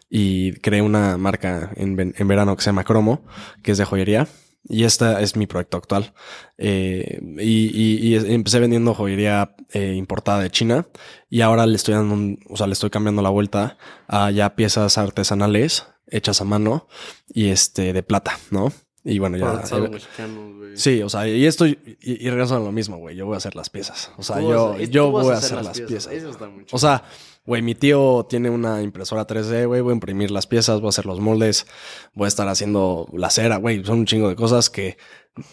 y creé una marca en, en verano que se llama Cromo, que es de joyería. Y esta es mi proyecto actual. Eh, y, y- y empecé vendiendo joyería eh, importada de China. Y ahora le estoy dando un, o sea, le estoy cambiando la vuelta a ya piezas artesanales hechas a mano y este de plata, ¿no? Y bueno, ya. Avanzados mexicanos, güey. Sí, o sea, y esto, y, y regreso a lo mismo, güey. Yo voy a hacer las piezas. O sea, yo, vas yo voy a hacer las piezas. Eso está. O sea, güey, mi tío tiene una impresora 3D, güey, voy a imprimir las piezas, voy a hacer los moldes, voy a estar haciendo la cera, güey, son un chingo de cosas que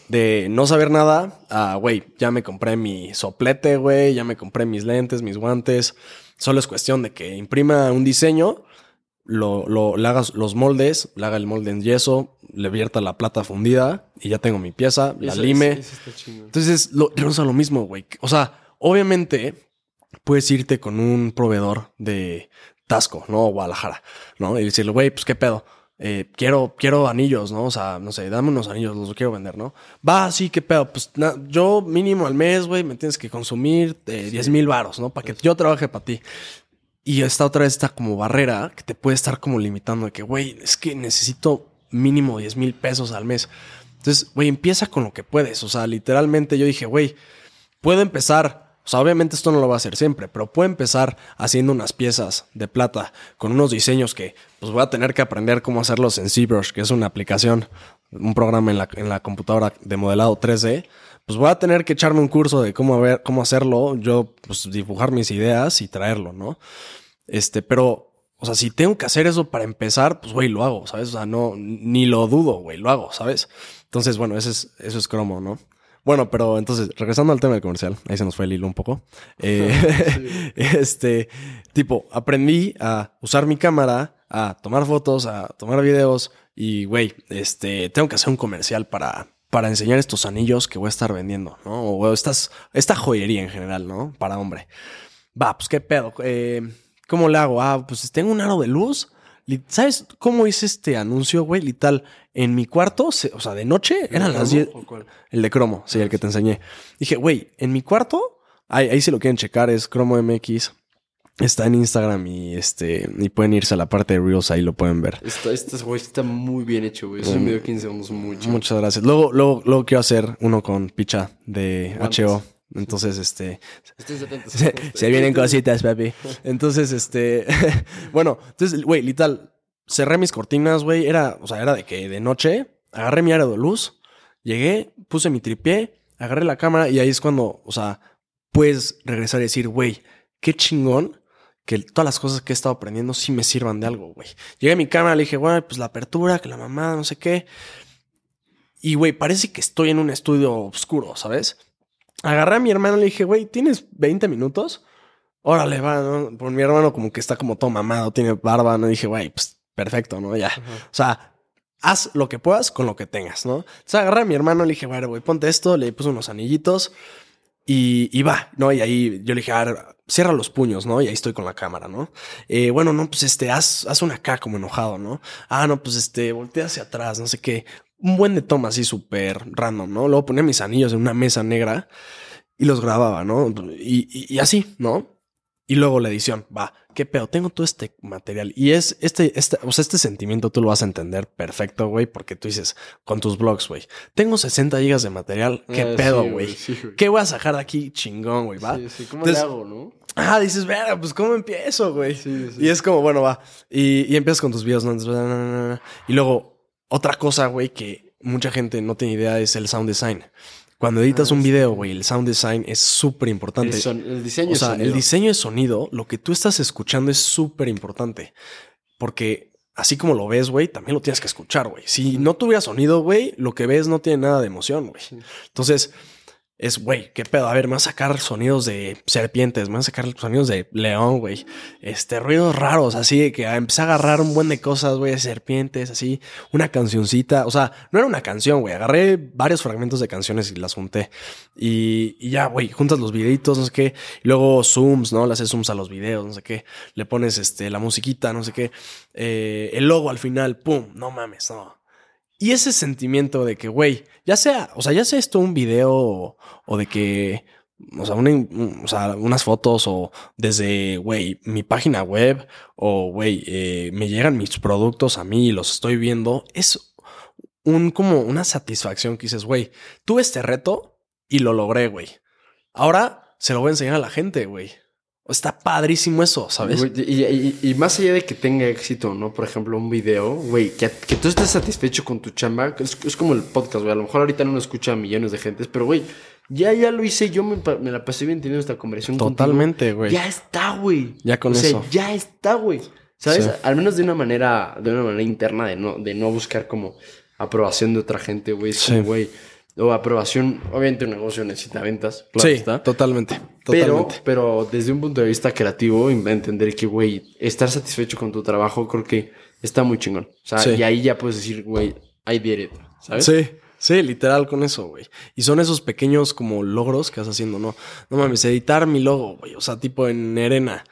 de no saber nada a, güey, ya me compré mi soplete, güey, ya me compré mis lentes, mis guantes. Solo es cuestión de que imprima un diseño, lo, lo, le hagas los moldes, le haga el molde en yeso, le vierta la plata fundida y ya tengo mi pieza, la lime. Entonces, lo, es lo mismo, güey. O sea, obviamente puedes irte con un proveedor de Tasco, ¿no? O Guadalajara, ¿no? Y decirle, güey, pues qué pedo eh, quiero, quiero anillos, ¿no? O sea, no sé, dame unos anillos, los quiero vender, ¿no? Va, sí, qué pedo. Pues yo mínimo al mes, güey, me tienes que consumir eh, 10 mil varos, ¿no? Para que yo trabaje para ti. Y esta otra vez está como barrera que te puede estar como limitando de que, güey, es que necesito mínimo 10 mil pesos al mes. Entonces, güey, empieza con lo que puedes. O sea, literalmente yo dije, güey, puedo empezar o sea, obviamente esto no lo va a hacer siempre, pero puedo empezar haciendo unas piezas de plata con unos diseños que pues voy a tener que aprender cómo hacerlos en ZBrush, que es una aplicación, un programa en la, en la computadora de modelado 3D. Pues voy a tener que echarme un curso de cómo, ver, cómo hacerlo, yo pues dibujar mis ideas y traerlo, ¿no? Este, pero o sea, si tengo que hacer eso para empezar, pues, güey, lo hago, ¿sabes? O sea, no, ni lo dudo, güey, lo hago, ¿sabes? Entonces, bueno, eso es, eso es cromo, ¿no? Bueno, pero entonces, regresando al tema del comercial, ahí se nos fue el hilo un poco. Eh, este, tipo, aprendí a usar mi cámara, a tomar fotos, a tomar videos y, güey, este, tengo que hacer un comercial para, para enseñar estos anillos que voy a estar vendiendo, ¿no? O estas, esta joyería en general, ¿no? Para hombre. Va, pues qué pedo. Eh, ¿Cómo le hago? Ah, pues tengo un aro de luz ¿Sabes cómo hice este anuncio, güey? Literal, en mi cuarto, o sea, de noche, eran las 10. El de cromo, sí, el que te enseñé. Dije, güey, en mi cuarto, ahí, ahí si lo quieren checar, es cromo MX. Está en Instagram y este y pueden irse a la parte de Reels, ahí lo pueden ver. Este, güey, está muy bien hecho, güey. Es un mm. video 15 segundos mucho. Muchas gracias. Luego, luego, luego quiero hacer uno con Picha de HO. Entonces, este. Se, se, vienen cositas, papi. Entonces, este. bueno, entonces, güey, literal, cerré mis cortinas, güey. Era, o sea, era de que de noche agarré mi área de luz, llegué, puse mi tripié, agarré la cámara y ahí es cuando, o sea, puedes regresar y decir, güey, qué chingón que todas las cosas que he estado aprendiendo sí me sirvan de algo, güey. Llegué a mi cámara, le dije, güey, pues la apertura, que la mamá, no sé qué. Y, güey, parece que estoy en un estudio oscuro, ¿sabes? agarré a mi hermano y le dije, güey, ¿tienes 20 minutos? Órale, va, ¿no? Por mi hermano como que está como todo mamado, tiene barba, ¿no? dije, güey, pues perfecto, ¿no? Ya. O sea, haz lo que puedas con lo que tengas, ¿no? Entonces agarré a mi hermano le dije, bueno, güey, ponte esto, le puse unos anillitos y, y va, ¿no? Y ahí yo le dije, a ver, cierra los puños, ¿no? Y ahí estoy con la cámara, ¿no? Eh, bueno, no, pues este, haz, haz una acá como enojado, ¿no? Ah, no, pues este, voltea hacia atrás, no sé qué un buen de toma así súper random, ¿no? Luego ponía mis anillos en una mesa negra y los grababa, ¿no? Y, así, ¿no? Y luego la edición, va, qué pedo, tengo todo este material. Y es este, este, o sea, este sentimiento tú lo vas a entender perfecto, güey, porque tú dices con tus blogs, güey, tengo 60 gigas de material, qué ah, pedo, güey. ¿Qué voy a sacar de aquí? Chingón, güey, va. Sí, sí, ¿cómo le hago, no? Ah, dices, verga, pues cómo empiezo, güey. Y es como, bueno, va. Y, y empiezas con tus videos, ¿no? Y luego otra cosa, güey, que mucha gente no tiene idea es el sound design. Cuando editas ah, un video, güey, el sound design es súper importante. El, diseño o sea, el diseño de sonido, lo que tú estás escuchando es súper importante. Porque así como lo ves, güey, también lo tienes que escuchar, güey. Si no tuviera sonido, güey, lo que ves no tiene nada de emoción, güey. Entonces, es, güey, qué pedo. A ver, me va a sacar sonidos de serpientes, me va a sacar sonidos de león, güey. Este, ruidos raros, así que empecé a agarrar un buen de cosas, güey, de serpientes, así. Una cancioncita, o sea, no era una canción, güey. Agarré varios fragmentos de canciones y las junté. Y, y ya, güey, juntas los videitos, no sé qué. Y luego zooms, ¿no? Le haces zooms a los videos, no sé qué. Le pones, este, la musiquita, no sé qué. Eh, el logo al final, pum, no mames, no y ese sentimiento de que, güey, ya sea, o sea, ya sea esto un video o, de que, o sea, o sea, unas fotos o desde, güey, mi página web o, güey, eh, me llegan mis productos a mí y los estoy viendo, es un, como una satisfacción que dices, güey, tuve este reto y lo logré, güey. Ahora se lo voy a enseñar a la gente, güey. Está padrísimo eso, ¿sabes? Y, más allá de que tenga éxito, ¿no? Por ejemplo, un video, güey, que, que, tú estés satisfecho con tu chamba, es, como el podcast, güey. A lo mejor ahorita no lo escucha millones de gentes, pero, güey, Ya, ya lo hice, yo me, la pasé bien teniendo esta conversación. Totalmente, güey. Ya está, güey. Ya con o sea, ya está, güey. ¿Sabes? Al menos de una manera, de una manera interna, de no, de no buscar como aprobación de otra gente, güey. Sí. güey. O aprobación, obviamente un negocio necesita ventas. Claro sí, está. Totalmente, Pero, pero desde un punto de vista creativo, entender que, güey, estar satisfecho con tu trabajo creo que está muy chingón. O sea, y ahí ya puedes decir, güey, I did it, ¿sabes? Sí. Sí, literal con eso, güey. Y son esos pequeños como logros que vas haciendo, ¿no? No mames, editar mi logo, güey. O sea, tipo en Arena.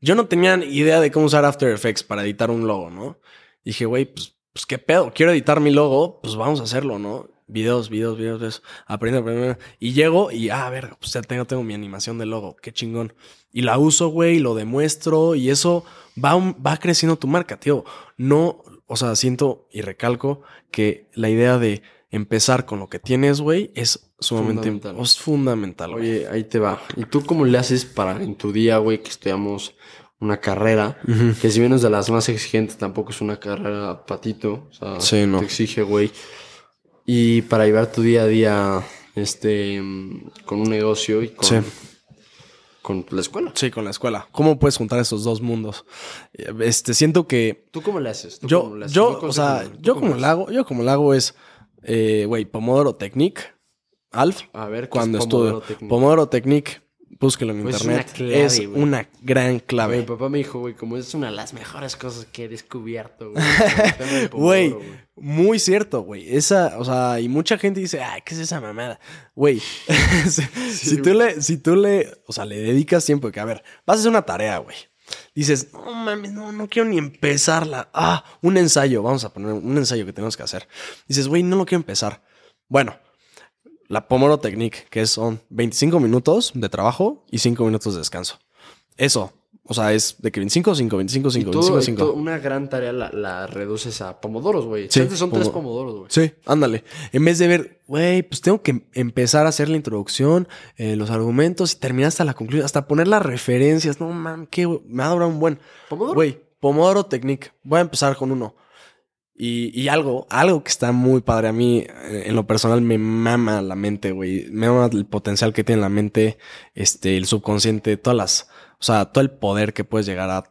Yo no tenía idea de cómo usar After Effects para editar un logo, ¿no? Y dije, güey, pues, pues qué pedo, quiero editar mi logo, pues vamos a hacerlo, ¿no? Videos, videos, videos, videos. Aprendo, aprendo. Y llego y, ah, a ver, pues ya tengo, tengo mi animación de logo, qué chingón. Y la uso, güey, y lo demuestro y eso va, va creciendo tu marca, tío. No, o sea, siento y recalco que la idea de empezar con lo que tienes, güey, es sumamente fundamental. Es fundamental Oye, ahí te va. ¿Y tú cómo le haces para en tu día, güey, que estudiamos una carrera, que si bien es de las más exigentes, tampoco es una carrera patito, o sea, te exige, güey. Y para llevar tu día a día, este, con un negocio y con, con la escuela. Sí, con la escuela. ¿Cómo puedes juntar esos dos mundos? Este, siento que... ¿Tú cómo le haces? yo, yo, o sea, yo como lo hago, yo como lo hago es eh, güey, Pomodoro Technique, Alf. A ver, cuando estuve. Pomodoro Technique, búsquelo en pues internet. Es una, gran clave. Mi papá me dijo, güey, como es una de las mejores cosas que he descubierto, güey. Güey, muy cierto, güey. Esa, o sea, y mucha gente dice, ay, ¿qué es esa mamada? Güey, si, tú le, si tú le, o sea, le dedicas tiempo, que a ver, vas a hacer una tarea, güey dices, no mames, no, no quiero ni empezarla. Ah, un ensayo, vamos a poner un ensayo que tenemos que hacer. Dices, güey, no lo quiero empezar. Bueno, la Pomoro Technique, que son 25 minutos de trabajo y 5 minutos de descanso. Eso, o sea, es de que 25, 5, 25, 5, 25, 5. una gran tarea la, reduces a pomodoros, güey. Sí, son tres pomodoros, güey. Sí, ándale. En vez de ver, güey, pues tengo que empezar a hacer la introducción, eh, los argumentos y terminar hasta la conclusión, hasta poner las referencias. No, man, qué, me ha durado un buen. ¿Pomodoro? Güey, Pomodoro Technique. Voy a empezar con uno. Y, y, algo, algo que está muy padre a mí, eh, en lo personal, me mama la mente, güey. Me mama el potencial que tiene la mente, este, el subconsciente, todas las o sea, todo el poder que puedes llegar a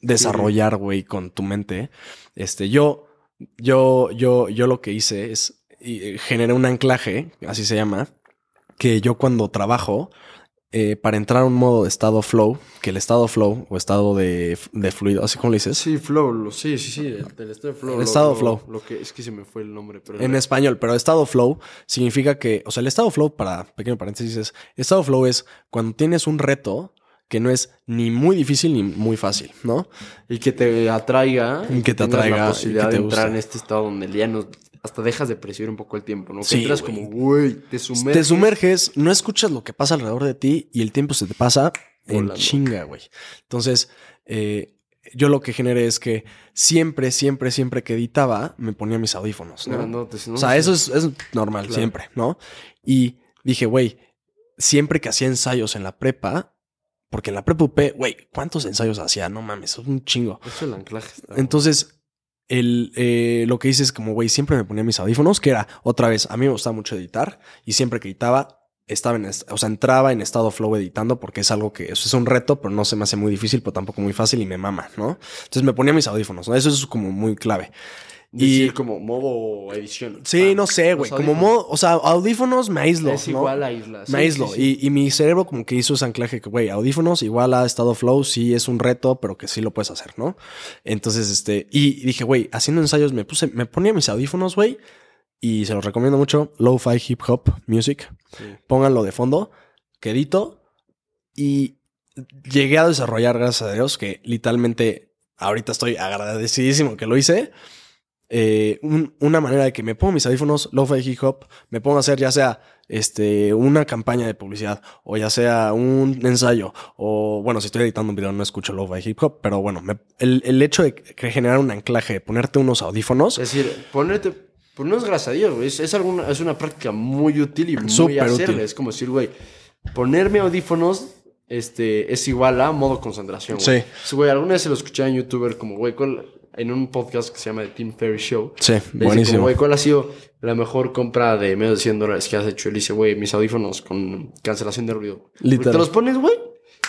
desarrollar, güey, con tu mente. Este, yo, yo, yo, yo lo que hice es eh, generé un anclaje, así se llama, que yo cuando trabajo, eh, para entrar a un modo de estado flow, que el estado flow o estado de, fluido, así como lo dices. Sí, flow, sí, sí, sí, el, estado flow. El estado flow. Lo, que, es que se me fue el nombre. Pero en español, pero estado flow significa que, o sea, el estado flow, para pequeño paréntesis, es, estado flow es cuando tienes un reto que no es ni muy difícil ni muy fácil, ¿no? Y que te atraiga. Y que te atraiga. La posibilidad de entrar en este estado donde ya no, hasta dejas de percibir un poco el tiempo, ¿no? Que entras como, güey, te sumerges. Te sumerges, no escuchas lo que pasa alrededor de ti y el tiempo se te pasa en chinga, güey. Entonces, eh, yo lo que generé es que siempre, siempre, siempre que editaba, me ponía mis audífonos, ¿no? o sea, eso es, normal, siempre, ¿no? Y dije, güey, siempre que hacía ensayos en la prepa, porque en la prepa güey, ¿cuántos ensayos hacía? No mames, es un chingo. Eso el anclaje. Entonces, el, eh, lo que hice es como, güey, siempre me ponía mis audífonos, que era, otra vez, a mí me gustaba mucho editar y siempre que editaba, estaba en, o sea, entraba en estado flow editando porque es algo que eso es un reto, pero no se me hace muy difícil, pero tampoco muy fácil y me mama, ¿no? Entonces me ponía mis audífonos, ¿no? Eso es como muy clave y como modo edición. Sí, no sé, güey. Como modo, o sea, audífonos me aíslo. Es igual a islas. me aíslo. Y, mi cerebro como que hizo ese anclaje que, güey, audífonos igual a estado flow, sí es un reto, pero que sí lo puedes hacer, ¿no? Entonces, este, y dije, güey, haciendo ensayos me puse, me ponía mis audífonos, güey, y se los recomiendo mucho, Lo-Fi Hip Hop Music. Pónganlo de fondo, quedito, y llegué a desarrollar, gracias a Dios, que literalmente ahorita estoy agradecidísimo que lo hice eh, una manera de que me pongo mis audífonos, lo-fi hip hop, me pongo a hacer ya sea este, una campaña de publicidad o ya sea un ensayo o bueno, si estoy editando un video no escucho lo-fi hip hop, pero bueno, el, hecho de generar un anclaje, de ponerte unos audífonos. Es decir, ponerte, pues no es gracias a Dios, es, es, alguna, es una práctica muy útil y muy hacerle. Es como decir, güey, ponerme audífonos este, es igual a modo concentración. Sí. Güey, alguna vez se lo escuché en youtuber como, güey, en un podcast que se llama The Tim Ferry Show. Sí, buenísimo. güey, ¿cuál ha sido la mejor compra de menos de 100 dólares que has hecho? Él dice, güey, mis audífonos con cancelación de ruido. Literal. Te los pones, güey.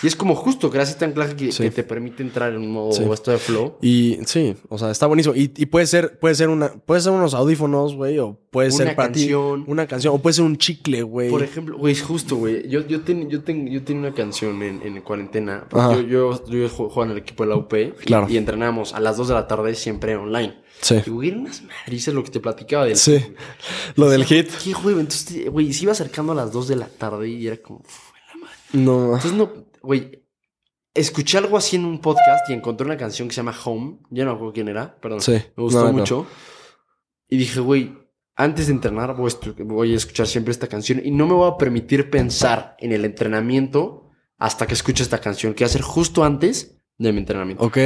Y es como justo, gracias a este anclaje que, Sí. que te permite entrar en un modo Sí. esto de flow. Y sí, o sea, está buenísimo. Y, y puede ser, puede ser una, puede ser unos audífonos, güey, o puede Una ser para canción. ti una canción, o puede ser un chicle, güey. Por ejemplo, güey, es justo, güey. Yo, yo, ten- yo, ten- yo tenía una canción en, en cuarentena. Yo, yo, yo jugaba en el equipo de la UP. y- Claro. Y, entrenábamos a las 2 de la tarde siempre online. Sí. Y, güey, eran unas madrizas lo que te platicaba del. Sí. Lo del hit. ¿Qué, güey? Entonces, güey, se iba acercando a las 2 de la tarde y era como. uf, la madre. No. Entonces, no, güey. Escuché algo así en un podcast y encontré una canción que se llama Home. Ya no me acuerdo quién era, perdón. Sí. Me gustó No, no. mucho. Y dije, güey, antes de entrenar voy a, estu- voy a escuchar siempre esta canción y no me voy a permitir pensar en el entrenamiento hasta que escuche esta canción, que ser justo antes de mi entrenamiento. Ok.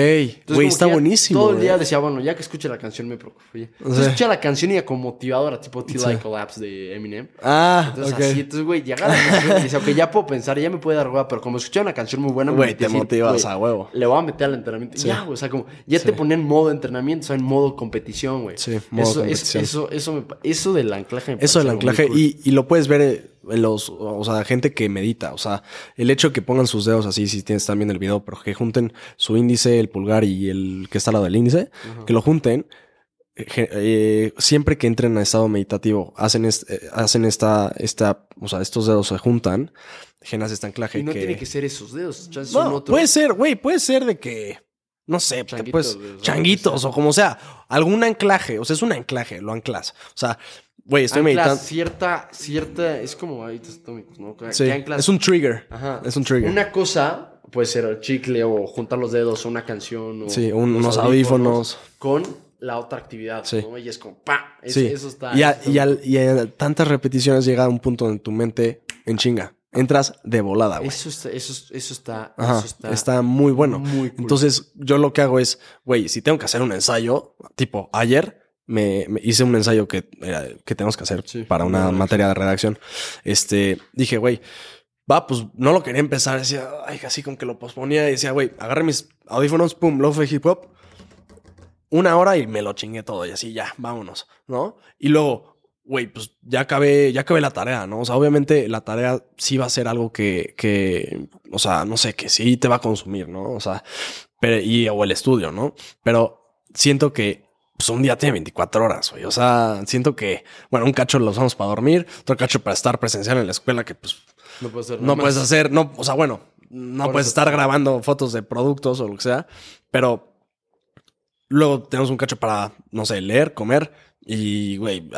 Güey, está ya buenísimo. Todo el día decía, bueno, ya que escuche la canción me preocupo. Escuché la canción y como motivadora, tipo. I Collapse de Eminem. Ah, Entonces así, entonces, güey, llegaba la canción y decía, ok, ya puedo pensar, ya me puede dar hueva, pero como escuché una canción muy buena, me Güey, te motivas a huevo. le voy a meter al entrenamiento. Sí. Ya, güey, o sea, como ya Sí. te ponía en modo entrenamiento, o sea, en modo competición, güey. Sí, modo eso, es- competición. eso, eso, me eso del anclaje. me Eso del anclaje. Y, y lo puedes ver eh, los, o sea, gente que medita. O sea, el hecho de que pongan sus dedos así, si tienes también el video, pero que junten su índice, el pulgar y el que está al lado del índice, que lo junten. eh, eh, siempre que entren a estado meditativo, hacen, est- eh, hacen esta, esta, o sea, estos dedos se juntan, generas este anclaje Y no que... tiene que ser esos dedos, chance son No, otros. puede ser, güey, puede ser de que, no sé, que Changuitos, pues, changuitos o como sea, algún anclaje, o sea, es un anclaje, lo anclas. O sea, güey, estoy Anclas meditando. cierta, cierta, es como hábitos atómicos, ¿no? Que Sí, anclas- es un trigger. Ajá. es un trigger. Una cosa puede ser el chicle o juntar los dedos o una canción o Sí, un- unos audífonos. con la otra actividad, Sí. ¿no? Y es como ¡pa! Es- Sí. Eso está. y, a, eso está y al- y a tantas repeticiones llega a un punto en tu mente en chinga. Entras de volada, güey. Eso está, eso, eso está, Ajá, eso está, está, muy bueno. muy cool. Entonces, yo lo que hago es, güey, si tengo que hacer un ensayo, tipo, ayer me, me hice un ensayo que, que tenemos que hacer Sí, para una una redacción. materia de redacción. Este, dije, güey, va, pues no lo quería empezar. Decía, ay, así como que lo posponía y decía, güey, agarré mis audífonos, pum, lo fue hip hop. Una hora y me lo chingué todo y así, ya, vámonos, ¿no? Y luego, güey, pues ya acabé, ya acabé la tarea, ¿no? O sea, obviamente la tarea sí va a ser algo que, que, o sea, no sé, que sí te va a consumir, ¿no? O sea, pero, y, o el estudio, ¿no? Pero siento que pues un día tiene 24 horas, güey. O sea, siento que, bueno, un cacho lo usamos para dormir, otro cacho para estar presencial en la escuela, que pues no puede ser no puedes hacer, no, o sea, bueno, no Por puedes estar grabando fotos de productos o lo que sea, pero luego tenemos un cacho para, no sé, leer, comer y, güey,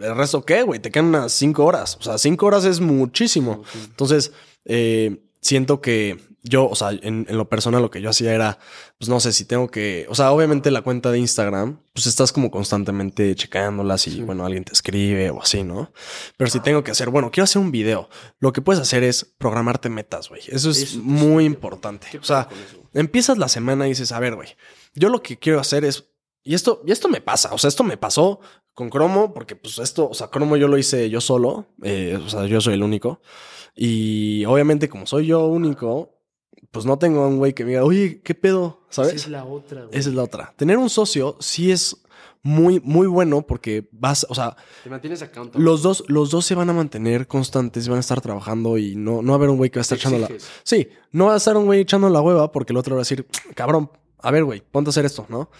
el resto, ¿qué, güey? Te quedan unas cinco horas. O sea, cinco horas es muchísimo. Entonces, eh, siento que yo, o sea, en, en lo personal lo que yo hacía era, pues no sé si tengo que, o sea, obviamente la cuenta de Instagram, pues estás como constantemente checándolas y, Sí. bueno, alguien te escribe o así, ¿no? Pero si tengo que hacer, bueno, quiero hacer un video, lo que puedes hacer es programarte metas, güey. Eso es Eso, muy sí. importante. ¿Qué O sea, empiezas la semana y dices, a ver, güey, yo lo que quiero hacer es, y esto, y esto me pasa, o sea, esto me pasó con Cromo, porque pues esto, o sea, Cromo yo lo hice yo solo, eh, o sea, yo soy el único, y obviamente como soy yo único, pues no tengo a un güey que me diga, oye, ¿qué pedo? ¿Sabes? Esa es la otra, güey. Esa es la otra. Tener un socio sí es muy, muy bueno porque vas, o sea, Te mantienes los dos, los dos se van a mantener constantes, van a estar trabajando y no, no va a haber un güey que va a estar echando la... Sí, no va a estar un güey echando la hueva porque el otro va a decir, cabrón, a ver, güey, ponte a hacer esto, ¿no?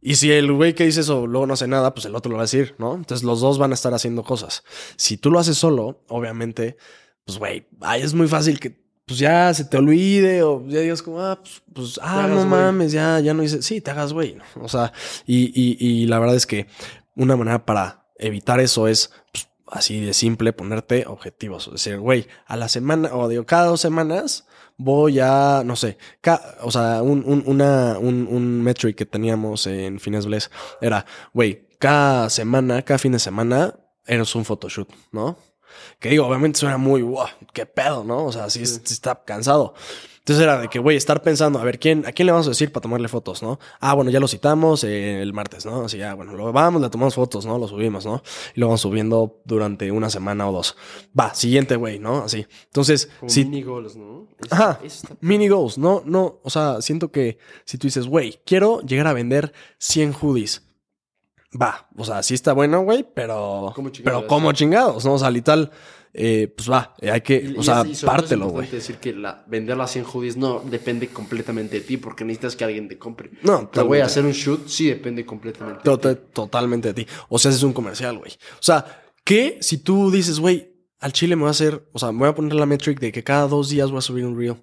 Y si el güey que dice eso luego no hace nada, pues el otro lo va a decir, ¿no? Entonces los dos van a estar haciendo cosas. Si tú lo haces solo, obviamente, pues güey, ay, es muy fácil que pues ya se te olvide o ya digas como, ah, pues, pues ah, no mames, ya, ya no hice, sí, te hagas güey, ¿no? O sea, y, y, y la verdad es que una manera para evitar eso es pues, así de simple ponerte objetivos. Es decir, güey, a la semana o digo, cada dos semanas voy a, no sé, ca- o sea, un, un, una, un, un metric que teníamos en Fines Bless era, güey, cada semana, cada fin de semana eres un photoshoot, ¿no? Que digo, obviamente suena muy, wow, qué pedo, ¿no? O sea, sí, está cansado. Entonces era de que, güey, estar pensando, a ver, ¿quién, ¿a quién le vamos a decir para tomarle fotos, no? Ah, bueno, ya lo citamos eh, el martes, ¿no? Así, ya, bueno, lo vamos, le tomamos fotos, ¿no? Lo subimos, ¿no? Y lo vamos subiendo durante una semana o dos. Va, siguiente, güey, ¿no? Así. Entonces, Como si... mini goals, ¿no? Ajá, está- mini goals, no, no, o sea, siento que si tú dices, güey, quiero llegar a vender 100 hoodies. Va, o sea, sí está bueno, güey, pero... ¿Cómo chingados? pero como chingados, ¿no? O sea, literal, eh, pues va, eh, hay que, Y- o sea, es- y es pártelo, güey. decir que la, las 100 hoodies no depende completamente de ti porque necesitas que alguien te compre. No, Te voy totalmente. a hacer un shoot, sí depende completamente. de Tota- Totalmente de ti. O sea, haces un comercial, güey. O sea, que si tú dices, güey, al chile me voy a hacer, o sea, me voy a poner la metric de que cada dos días voy a subir un reel.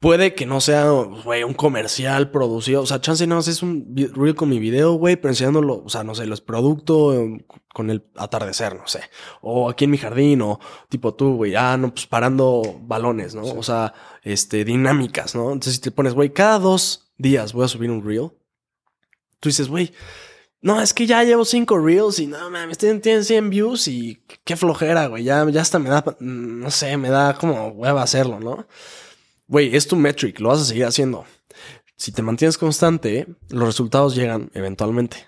Puede que no sea, güey, un comercial producido. O sea, chance no es un reel con mi video, güey, pero enseñándolo, o sea, no sé, los productos eh, con el atardecer, no sé. O aquí en mi jardín, o tipo tú, güey, ah, no, pues parando balones, ¿no? O sea, este, dinámicas, ¿no? Entonces, si te pones, güey, cada dos días voy a subir un reel, tú dices, güey, no, es que ya llevo cinco reels y no mames, tienen, tienen 100 views y qué flojera, güey. Ya, ya hasta me da, mm, no sé, me da como hueva hacerlo, ¿no? Güey, es tu metric, lo vas a seguir haciendo. Si te mantienes constante, los resultados llegan eventualmente.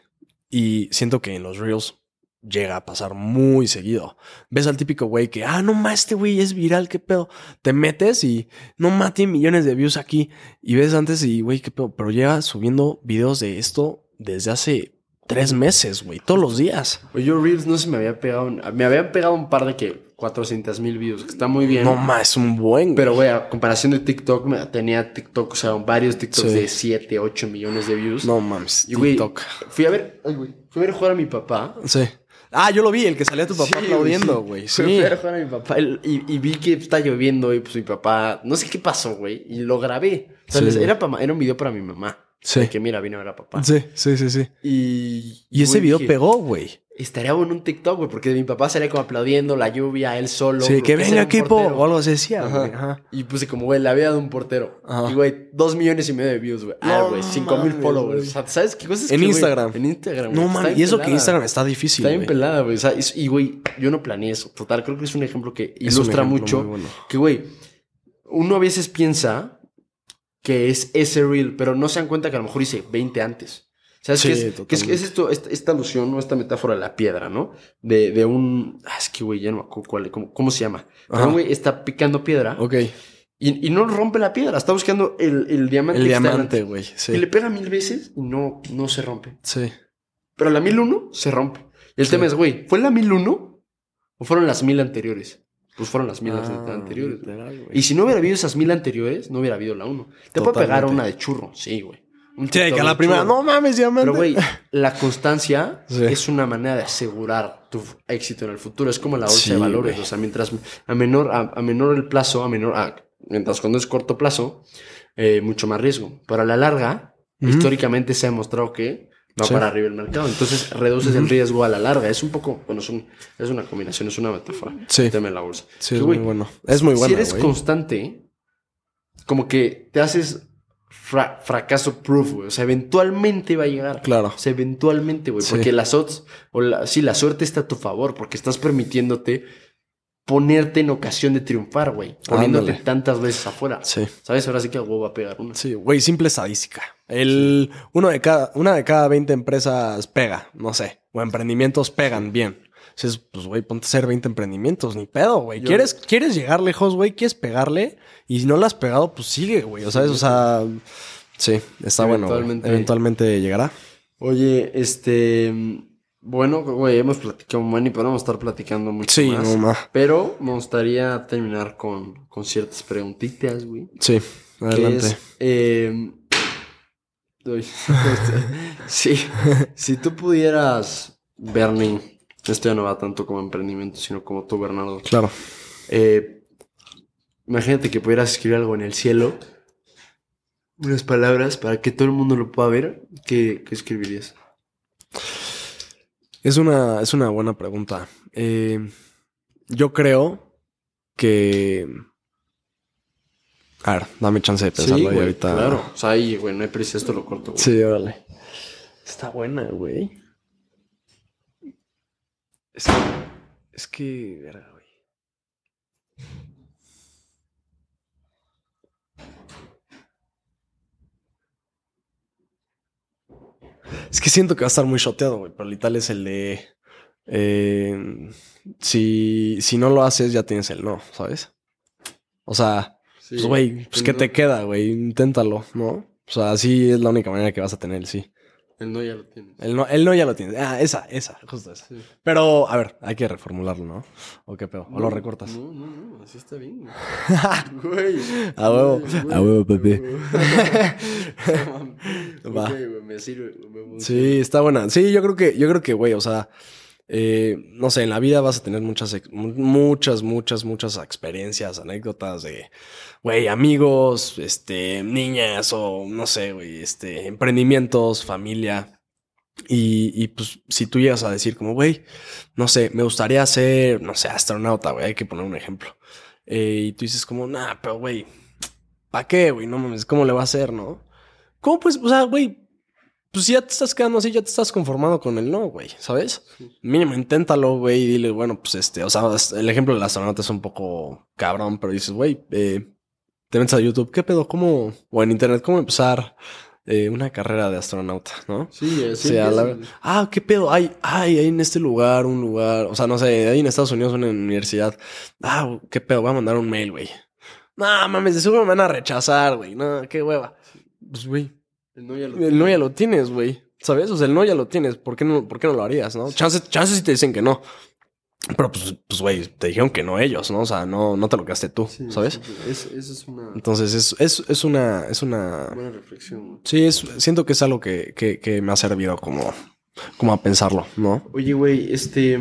Y siento que en los reels llega a pasar muy seguido. Ves al típico güey que, ah, no más, este güey es viral, qué pedo. Te metes y no tiene millones de views aquí. Y ves antes y, güey, qué pedo. Pero llega subiendo videos de esto desde hace tres meses, güey, todos los días. Yo Reels no se me había pegado. Me habían pegado un par de que 400 mil views, que está muy bien. No más, es un buen. Pero, güey, a comparación de TikTok, tenía TikTok, o sea, varios TikToks Sí. de 7, 8 millones de views. no mames, y, güey, TikTok. fui a ver, ay, güey, fui a ver jugar a mi papá. Sí. Ah, yo lo vi, el que salía tu papá Sí, aplaudiendo, sí. güey. Fui Sí. a ver jugar a mi papá y, y vi que está lloviendo y pues mi papá, no sé qué pasó, güey, y lo grabé. O sea, Sí, les- güey. era, era un video para mi mamá. Sí. De que mira, vine a ver a papá. Sí, sí, sí, sí. Y, Y ese video dije, pegó, güey. Estaría bueno un TikTok, güey, porque mi papá salía como aplaudiendo la lluvia, él solo. Sí, que venga equipo o algo así decía, Ajá. güey. Ajá. Y puse como, güey, le había dado un portero. Ajá. Y, güey, dos millones y medio de views, güey. Ah, No güey, cinco mil followers. güey. O sea, ¿sabes qué cosas? En que, güey, Instagram. En Instagram, No mames, y eso que. Instagram está difícil, Está bien güey. pelada, güey. O sea, y- güey, yo no planeé eso. Total, creo que es un ejemplo que Es ilustra ejemplo mucho. bueno. Que, güey, uno a veces piensa que es ese reel, pero no se dan cuenta que a lo mejor hice 20 antes. ¿Sabes Sí, qué es? Que es, totalmente. que es esto, esta, esta alusión o esta metáfora de la piedra, ¿no? De, de un... Ah, es que, güey, ya no me acuerdo cuál, cómo, cómo se llama. Pero güey está picando piedra Ok. y, y no rompe la piedra. Está buscando el, el diamante. El diamante, güey. Y Sí. le pega mil veces y no, no se rompe. Sí. Pero la 1001 se rompe. Y el Sí. tema es, güey, ¿fue la 1001 o fueron las mil anteriores? Pues fueron las mil Ah, anteriores. literal. Y si no hubiera habido esas mil anteriores, no hubiera habido la 1. Te puede pegar Totalmente. una de churro, sí, güey. Un Sí, que a la primera, no mames, diamante. Pero, güey, la constancia Sí. es una manera de asegurar tu éxito en el futuro. Es como la bolsa Sí, de valores. O sea, mientras a menor, a, a menor el plazo, a menor, a- mientras cuando es corto plazo, eh, mucho más riesgo. Pero a la larga, históricamente se ha demostrado que va Sí. para arriba el mercado. Entonces reduces el riesgo a la larga. Es un poco, bueno, es, un- es una combinación, es una metáfora. Sí. El tema de la bolsa. Sí, Que, es güey, muy bueno. Es muy bueno. si eres constante, como que te haces fra- fracaso proof, güey. O sea, eventualmente va a llegar. Claro. O sea, eventualmente, güey. Sí. Porque las odds, o la, sí, la suerte está a tu favor, porque estás permitiéndote ponerte en ocasión de triunfar, güey. Poniéndote Ándale. tantas veces afuera. Sí. ¿Sabes? Ahora sí que a huevo va a pegar una. Sí, güey, simple estadística. El, uno de cada, una de cada 20 empresas pega, no sé, o emprendimientos pegan bien. Entonces, pues, güey, ponte a hacer 20 emprendimientos, ni pedo, güey. ¿Quieres, ¿Quieres llegar lejos, güey? ¿Quieres pegarle? Y si no lo has pegado, pues sigue, güey. O sea, o sea, sí, está bueno. Eventualmente. Llegará. Oye, este. Bueno, güey, hemos platicado un buen y podemos estar platicando mucho Sí, más. no. Pero me gustaría terminar con, con ciertas preguntitas, güey. Sí, que adelante. es, eh, uy, sí, si tú pudieras, Bernie, esto ya no va tanto como emprendimiento, sino como tú, Bernardo. Claro. Eh, imagínate que pudieras escribir algo en el cielo, unas palabras para que todo el mundo lo pueda ver. ¿Qué, qué escribirías? Es una, es una buena pregunta. Eh, yo creo que. A ver, dame chance de pensarlo y güey, ahorita. Claro, o sea, ahí, güey, no hay prisa, esto lo corto. güey. Sí, órale. Está buena, güey. Es que. Es que. Es que siento que va a estar muy shoteado, güey. Pero el es el de. Eh, si, si no lo haces, ya tienes el no, ¿sabes? O sea, pues, güey, pues, ¿qué te queda, güey? Inténtalo, ¿no? O sea, así es la única manera que vas a tener el sí. El no ya lo tienes. El no, el no ya lo tienes. Ah, esa, esa, justo esa. Sí. Pero, a ver, hay que reformularlo, ¿no? ¿O qué pedo? ¿O lo No, recortas? No, no, no, así está bien. Güey. A huevo, a huevo, papi. Va. Ok, güey, me sirve. me. Sí, está buena. Sí, yo creo que, yo creo que, güey, o sea, eh, no sé, en la vida vas a tener muchas, muchas, muchas, muchas experiencias, anécdotas de, güey, amigos, este, niñas o no sé, güey, este, emprendimientos, familia. Y, y pues si tú llegas a decir como, güey, no sé, me gustaría ser, no sé, astronauta, güey, hay que poner un ejemplo. Eh, y tú dices como, nah, pero güey, ¿para qué, güey? No mames, ¿cómo le va a hacer, no? ¿Cómo pues, o sea, güey, pues si ya te estás quedando así, ya te estás conformando con el no, güey, ¿sabes? Mínimo, inténtalo, güey, y dile, bueno, pues este, o sea, el ejemplo del astronauta es un poco cabrón, pero dices, güey, eh, te metes a YouTube, ¿qué pedo? ¿Cómo? O en internet, ¿cómo empezar eh, una carrera de astronauta, no? Sí, Sí, la ver- Ah, ¿qué pedo? Hay, hay, hay en este lugar un lugar, o sea, no sé, hay en Estados Unidos una universidad. Ah, ¿qué pedo? Voy a mandar un mail, güey. No, mames, de seguro me van a rechazar, güey. No, qué hueva. Pues, güey, El no ya lo el no ya lo tienes, güey. ¿Sabes? O sea, el no ya lo tienes. ¿Por qué no, por qué no lo harías, no? Chances, chances sí te dicen que no. Pero, pues, pues, güey, te dijeron que no ellos, ¿no? O sea, no, no te lo quedaste tú, Sí, ¿sabes? sí, es- Eso es una Entonces, es, es, es una, es una... buena reflexión. güey. Sí, es, siento que es algo que, que, que me ha servido como, como a pensarlo, ¿no? Oye, güey, este.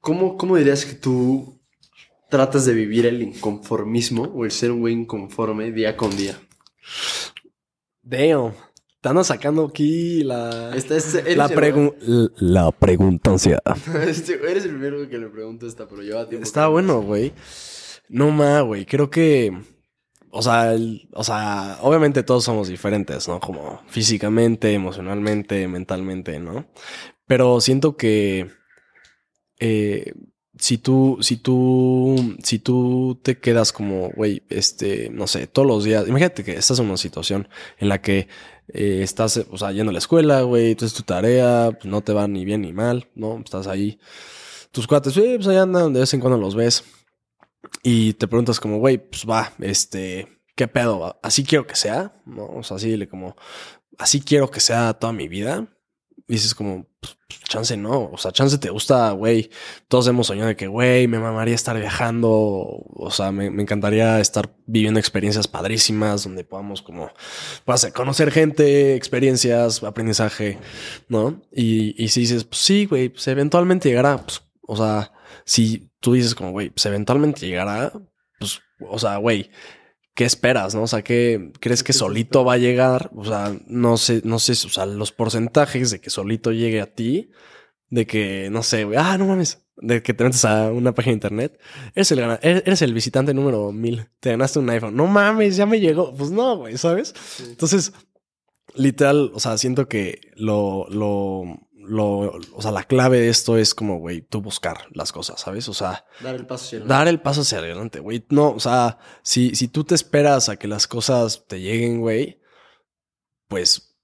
¿cómo, ¿Cómo dirías que tú tratas de vivir el inconformismo o el ser un güey inconforme día con día? Damn. Ando sacando aquí la... Esta es, La, el, pregu- la preguntancia. este, eres el primero que le pregunto esta, pero lleva tiempo. Está bueno, güey. No más, güey. Creo que... O sea, el- o sea, obviamente todos somos diferentes, ¿no? Como físicamente, emocionalmente, mentalmente, ¿no? Pero siento que... eh, si tú, si tú, si tú te quedas como, güey, este, no sé, todos los días, imagínate que estás en una situación en la que eh, estás, o sea, yendo a la escuela, güey, tú haces tu tarea, pues, no te va ni bien ni mal, ¿no? Estás ahí, tus cuates, eh, pues ahí andan, de vez en cuando los ves y te preguntas como, güey, pues va, este, ¿qué pedo? ¿Así quiero que sea? ¿No? O sea, así como, así quiero que sea toda mi vida. Dices como, pues, chance no, o sea, chance te gusta, güey. Todos hemos soñado de que, güey, me mamaría estar viajando, o sea, me, me encantaría estar viviendo experiencias padrísimas donde podamos como, pues, conocer gente, experiencias, aprendizaje, ¿no? Y, y si dices, pues sí, güey, pues eventualmente llegará, pues, o sea, si tú dices como, güey, pues eventualmente llegará, pues, o sea, güey, ¿qué esperas, no? O sea, ¿qué crees que solito va a llegar? O sea, no sé, no sé, o sea, los porcentajes de que solito llegue a ti, de que, no sé, güey, ah, no mames, de que te metes a una página de internet, eres el, eres eres el visitante número mil, te ganaste un iPhone, no mames, ya me llegó, pues no, güey, ¿sabes? Entonces, literal, o sea, siento que lo, lo, lo, o sea, la clave de esto es como, güey, tú buscar las cosas, ¿sabes? O sea, Dar el paso hacia dar el paso hacia adelante, güey. No, o sea, si, si tú te esperas a que las cosas te lleguen, güey, pues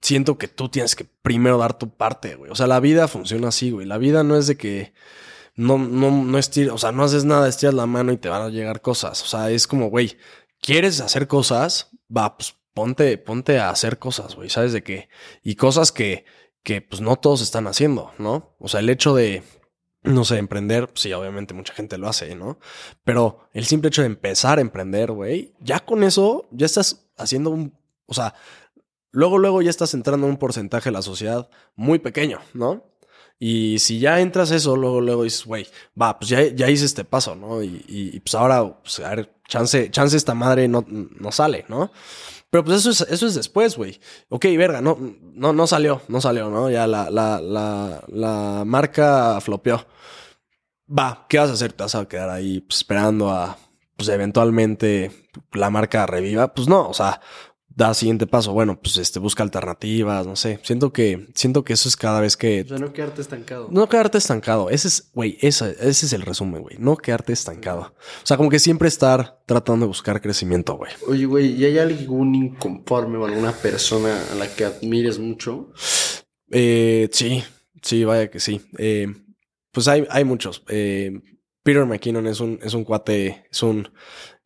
siento que tú tienes que primero dar tu parte, güey. O sea, la vida funciona así, güey. La vida no es de que no, no, no estiras, o sea, no haces nada, estiras la mano y te van a llegar cosas. O sea, es como, güey, ¿quieres hacer cosas? Va, pues ponte, ponte a hacer cosas, güey. ¿Sabes de qué? Y cosas que, que pues no todos están haciendo, ¿no? O sea, el hecho de, no sé, emprender, pues, sí, obviamente mucha gente lo hace, ¿no? Pero el simple hecho de empezar a emprender, güey, ya con eso ya estás haciendo un, o sea, luego, luego ya estás entrando en un porcentaje de la sociedad muy pequeño, ¿no? Y si ya entras eso, luego, luego dices, güey, va, pues ya, ya hice este paso, ¿no? Y, pues ahora, pues a ver, chance, chance esta madre no, no sale, ¿no? Pero pues eso es, eso es después, güey. Ok, verga, no, no, no salió, no salió, ¿no? Ya la, la, la, la marca flopeó. Va, ¿qué vas a hacer? ¿Te vas a quedar ahí pues, esperando a, pues eventualmente la marca reviva? Pues no, o sea, da siguiente paso. Bueno, pues este, busca alternativas, no sé. Siento que, siento que eso es cada vez que. O sea, no quedarte estancado. No quedarte estancado. Ese es, güey, ese, ese es el resumen, güey. No quedarte estancado. O sea, como que siempre estar tratando de buscar crecimiento, güey. Oye, güey, ¿y hay algún inconforme o alguna persona a la que admires mucho? Eh, sí, sí, vaya que sí. Eh, pues hay, hay muchos. Eh, Peter McKinnon es un, es un cuate, es un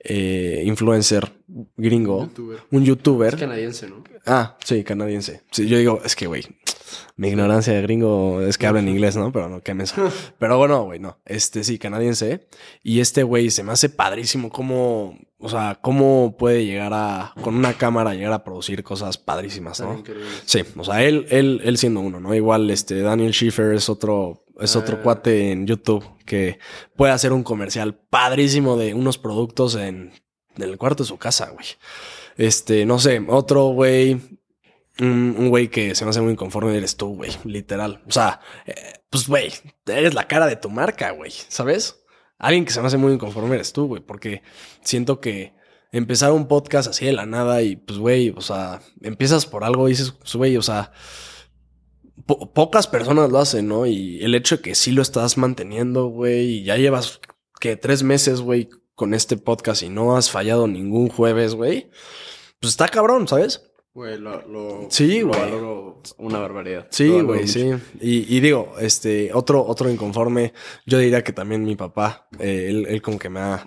eh, influencer gringo, un youtuber. Es canadiense, ¿no? Ah, sí, canadiense. Sí, yo digo, es que, güey, mi ignorancia de gringo es que habla en inglés, ¿no? Pero no, qué mesa. Pero bueno, güey, no. Este sí, canadiense. Y este güey se me hace padrísimo cómo, o sea, cómo puede llegar a, con una cámara, llegar a producir cosas padrísimas, ¿no? Sí, o sea, él, él, él siendo uno, ¿no? Igual, este, Daniel Schiffer es otro, es otro ah. cuate en YouTube que puede hacer un comercial padrísimo de unos productos en, en el cuarto de su casa, güey. Este, no sé, otro güey un güey que se me hace muy inconforme eres tú, güey, literal. O sea, eh, pues, güey, eres la cara de tu marca, güey, ¿sabes? Alguien que se me hace muy inconforme eres tú, güey, porque siento que empezar un podcast así de la nada y, pues, güey, o sea, empiezas por algo y dices, pues, güey, o sea, pocas personas lo hacen, ¿no? Y el hecho de que sí lo estás manteniendo, güey, y ya llevas que tres meses, güey, con este podcast y no has fallado ningún jueves, güey, pues está cabrón, ¿sabes? Güey, lo, lo, sí, lo valoro una barbaridad. Sí, güey, sí. Y, y, digo, este, otro, otro inconforme, yo diría que también mi papá, eh, él, él como que me ha...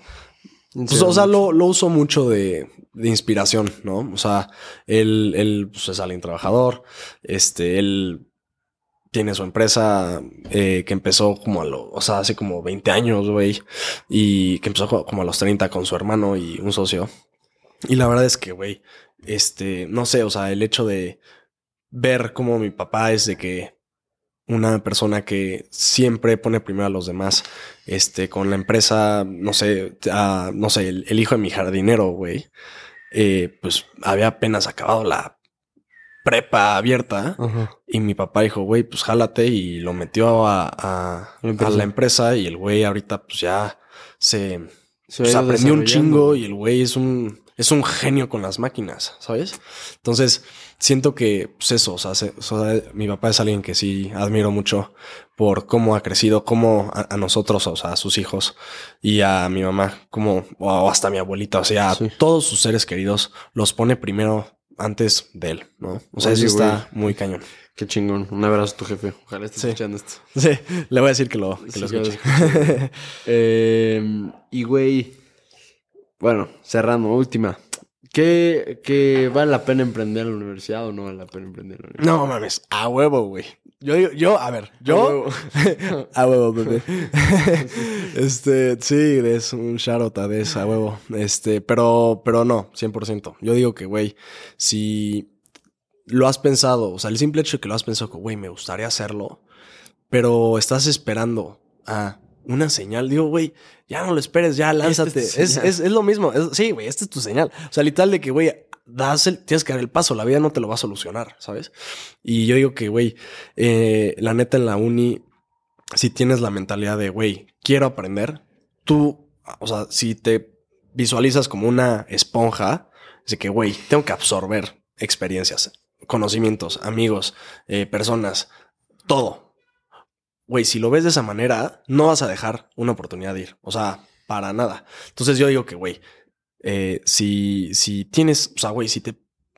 Pues, o sea, lo, lo uso mucho de, de, inspiración, ¿no? O sea, él, él pues, es alguien trabajador, este, él tiene su empresa eh, que empezó como a lo, o sea, hace como 20 años, güey, y que empezó como a los 30 con su hermano y un socio. Y la verdad es que, güey, este, no sé, o sea, el hecho de ver cómo mi papá es de que una persona que siempre pone primero a los demás, este, con la empresa, no sé, no sé, el, hijo de mi jardinero, güey, eh, pues había apenas acabado la prepa abierta y mi papá dijo, güey, pues jálate y lo metió a, a, la empresa y el güey ahorita pues ya se, se pues, aprendió un chingo y el güey es un es un genio con las máquinas, ¿sabes? Entonces, siento que, pues eso, o sea, mi papá es alguien que sí admiro mucho por cómo ha crecido, cómo a, nosotros, o sea, a sus hijos y a mi mamá, como, o hasta a mi abuelita, o sea, a todos sus seres queridos los pone primero antes de él, ¿no? O sea, eso está muy cañón. Qué chingón. Un abrazo a tu jefe. Ojalá estés escuchando esto. Sí, le voy a decir que lo, que lo escuche. eh, y güey, bueno, cerrando, última. ¿Qué, ¿Qué, vale la pena emprender en la universidad o no vale la pena emprender en la universidad? No mames, a huevo, güey. Yo, yo, a ver, yo. A huevo, bebé. este, sí, es un shout a de a huevo. Este, pero, pero no, 100%. Yo digo que, güey, si lo has pensado, o sea, el simple hecho de que lo has pensado, que, güey, me gustaría hacerlo, pero estás esperando a una señal. Digo, güey, ya no lo esperes, ya lánzate. Es, es, es, lo mismo. sí, güey, esta es tu señal. O sea, literal de que, güey, das el, tienes que dar el paso. La vida no te lo va a solucionar, ¿sabes? Y yo digo que, güey, eh, la neta en la uni, si tienes la mentalidad de, güey, quiero aprender, tú, o sea, si te visualizas como una esponja, de que, güey, tengo que absorber experiencias, conocimientos, amigos, eh, personas, todo güey, si lo ves de esa manera, no vas a dejar una oportunidad de ir. O sea, para nada. Entonces yo digo que, güey, eh, si, si tienes, o sea, güey, si te,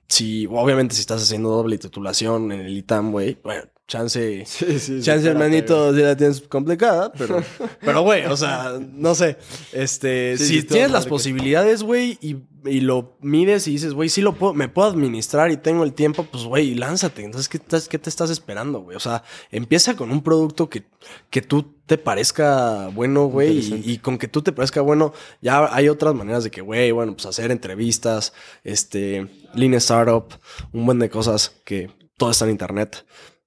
si, obviamente si estás haciendo doble titulación en el ITAM, güey, bueno, chance, sí, sí, chance, hermanito, si la tienes complicada, pero, pero, güey, o sea, no sé, este, si tienes las posibilidades, güey, y, y, lo mides y dices, güey, sí lo puedo, me puedo administrar y tengo el tiempo, pues, güey, lánzate. Entonces, ¿qué, ¿qué te estás esperando, güey? O sea, empieza con un producto que, que tú te parezca bueno, güey, y, y, con que tú te parezca bueno, ya hay otras maneras de que, güey, bueno, pues hacer entrevistas, este, Line Startup, un buen de cosas que todo está en internet.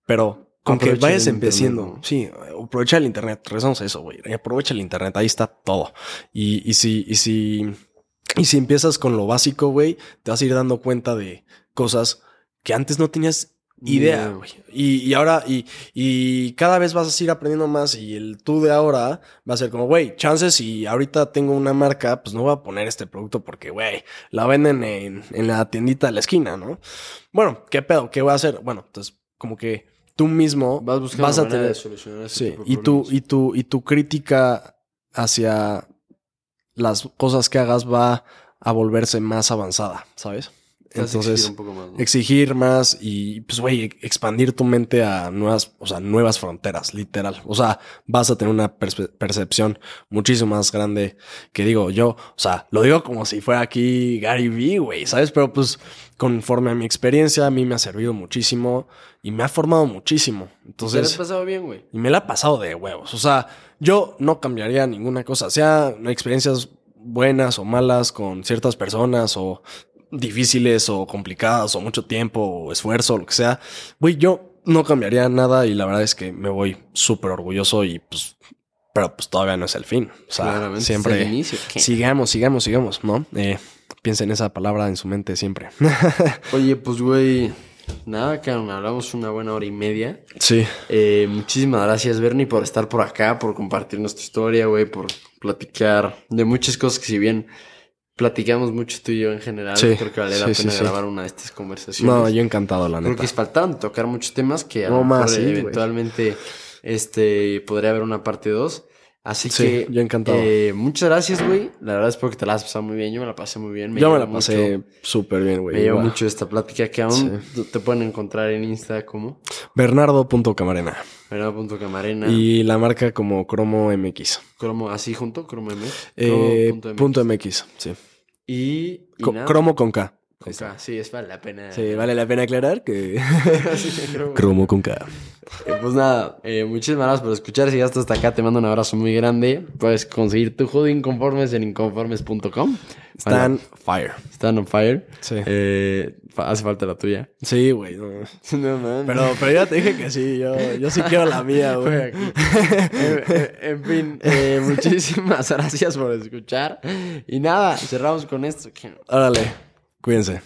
Pero con que vayas empezando, sí, aprovecha el internet, regresamos a eso, güey. Aprovecha el internet, ahí está todo. Y, y si, y si, y si empiezas con lo básico, güey, te vas a ir dando cuenta de cosas que antes no tenías idea, güey. Y, y, ahora, y, y cada vez vas a ir aprendiendo más y el tú de ahora va a ser como, güey, chances y ahorita tengo una marca, pues no voy a poner este producto porque, güey, la venden en, en la tiendita de la esquina, ¿no? Bueno, ¿qué pedo? ¿Qué voy a hacer? Bueno, entonces, como que tú mismo vas, buscando vas a tener... de solucionar ese Sí, tipo de y tu, y, tu, y tu crítica hacia las cosas que hagas va a volverse más avanzada, ¿sabes? Te Entonces, exigir un poco más, ¿no? exigir más y, pues, güey, expandir tu mente a nuevas, o sea, nuevas fronteras, literal. O sea, vas a tener una percepción muchísimo más grande que digo yo. O sea, lo digo como si fuera aquí Gary Vee, güey, ¿sabes? Pero pues, conforme a mi experiencia, a mí me ha servido muchísimo y me ha formado muchísimo. ¿Te la has Entonces, pasado bien, güey? y me la ha pasado de huevos. O sea, yo no cambiaría ninguna cosa, sea experiencias buenas o malas con ciertas personas o difíciles o complicadas o mucho tiempo o esfuerzo o lo que sea. Güey, yo no cambiaría nada y la verdad es que me voy súper orgulloso y pues, pero pues todavía no es el fin. O sea, Claramente, siempre es el inicio. Sigamos, sigamos, sigamos, ¿no? Eh, piensen esa palabra en su mente siempre. Oye, pues, güey, nada, cabrón, hablamos una buena hora y media. sí. Eh, muchísimas gracias, Bernie, por estar por acá, por compartir nuestra historia, güey, por platicar de muchas cosas que si bien platicamos mucho tú y yo en general, Sí, creo que vale la sí, pena sí. grabar una de estas conversaciones. No, yo encantado, la Creo neta. que faltaban tocar muchos temas que a No lo mejor más, eventualmente este, podría haber una parte 2. Así Sí, que yo encantado. eh, muchas gracias, güey. La verdad espero que te la has pasado muy bien. Yo me la pasé muy bien. Yo me la pasé súper bien, güey. me llevo mucho esta plática que aún te pueden encontrar en Insta como Bernardo.camarena. Camarena. Y la marca como Cromo MX. Cromo, así junto, Cromo M. Eh, Cromo.mx. punto MX, sí. Y, y Co- nada, cromo con K. con K. Sí, es vale la pena. Sí, vale la pena aclarar que... Sí, Cromo. Cromo con K. Eh, Pues nada, eh, muchísimas gracias por escuchar. Si llegaste hasta acá, te mando un abrazo muy grande. Puedes conseguir tu hoodie inconformes en inconformes.com. Stan Fire. Están on fire. Sí. Eh, fa- hace falta la tuya. Sí, güey. no. No, man. Pero, pero ya te dije que sí, yo, yo sí quiero la mía, güey. aquí. Eh, en fin, eh, muchísimas gracias por escuchar. Y nada, cerramos con esto. Órale, cuídense.